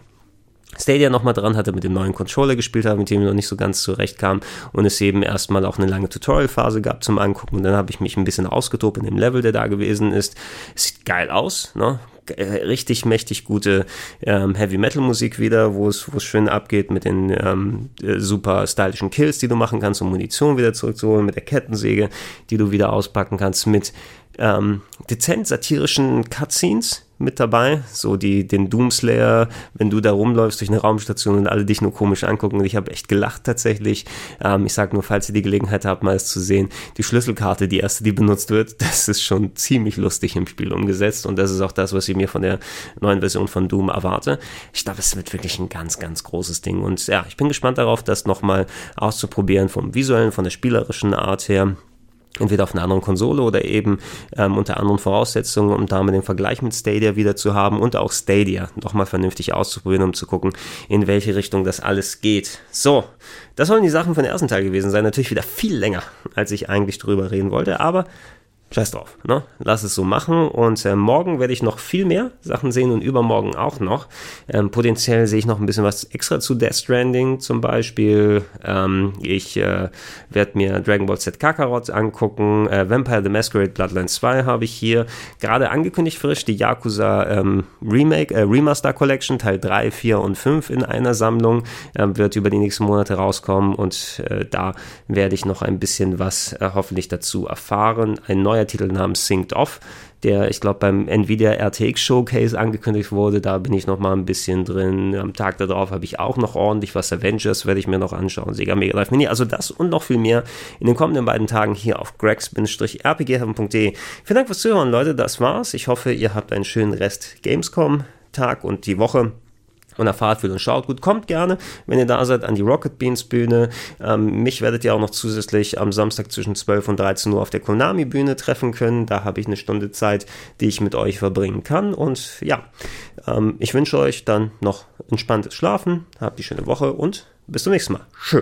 Stadia nochmal dran hatte, mit dem neuen Controller gespielt habe, mit dem ich noch nicht so ganz zurechtkam und es eben erstmal auch eine lange Tutorial-Phase gab zum Angucken und dann habe ich mich ein bisschen ausgetobt in dem Level, der da gewesen ist. Sieht geil aus, ne? Äh, richtig mächtig gute ähm, Heavy Metal Musik wieder, wo es wo es schön abgeht mit den ähm, äh, super stylischen Kills, die du machen kannst, um Munition wieder zurückzuholen, mit der Kettensäge, die du wieder auspacken kannst, mit ähm, dezent satirischen Cutscenes, mit dabei, so die, den Doomslayer, wenn du da rumläufst durch eine Raumstation und alle dich nur komisch angucken. Und ich habe echt gelacht tatsächlich. Ähm, ich sag nur, falls ihr die Gelegenheit habt, mal es zu sehen, die Schlüsselkarte, die erste, die benutzt wird, das ist schon ziemlich lustig im Spiel umgesetzt. Und das ist auch das, was ich mir von der neuen Version von Doom erwarte. Ich glaube, es wird wirklich ein ganz, ganz großes Ding. Und ja, ich bin gespannt darauf, das nochmal auszuprobieren vom visuellen, von der spielerischen Art her entweder auf einer anderen Konsole oder eben ähm, unter anderen Voraussetzungen, um damit den Vergleich mit Stadia wieder zu haben und auch Stadia nochmal vernünftig auszuprobieren, um zu gucken, in welche Richtung das alles geht. So, das sollen die Sachen von der ersten Teil gewesen sein. Natürlich wieder viel länger, als ich eigentlich drüber reden wollte, aber scheiß drauf, ne? Lass es so machen. Und äh, morgen werde ich noch viel mehr Sachen sehen und übermorgen auch noch. Ähm, potenziell sehe ich noch ein bisschen was extra zu Death Stranding zum Beispiel. Ähm, ich äh, werde mir Dragon Ball Z Kakarot angucken. Äh, Vampire the Masquerade Bloodlines 2 habe ich hier gerade angekündigt frisch. Die Yakuza ähm, Remake, äh, Remaster Collection Teil 3, 4 und 5 in einer Sammlung ähm, wird über die nächsten Monate rauskommen. Und äh, da werde ich noch ein bisschen was äh, hoffentlich dazu erfahren. Ein neuer Titel namens Synced Off, der, ich glaube, beim Nvidia RTX Showcase angekündigt wurde. Da bin ich noch mal ein bisschen drin. Am Tag darauf habe ich auch noch ordentlich was Avengers, werde ich mir noch anschauen. Sega Mega Drive Mini. Also das und noch viel mehr in den kommenden beiden Tagen hier auf gregs-rpgheaven.de. Vielen Dank fürs Zuhören, Leute. Das war's. Ich hoffe, ihr habt einen schönen Rest Gamescom-Tag und die Woche und erfahrt viel und schaut gut. Kommt gerne, wenn ihr da seid, an die Rocket Beans Bühne. Ähm, mich werdet ihr auch noch zusätzlich am Samstag zwischen 12 und 13 Uhr auf der Konami Bühne treffen können. Da habe ich eine Stunde Zeit, die ich mit euch verbringen kann. Und ja, ähm, ich wünsche euch dann noch entspanntes Schlafen. Habt die schöne Woche und bis zum nächsten Mal. Tschö.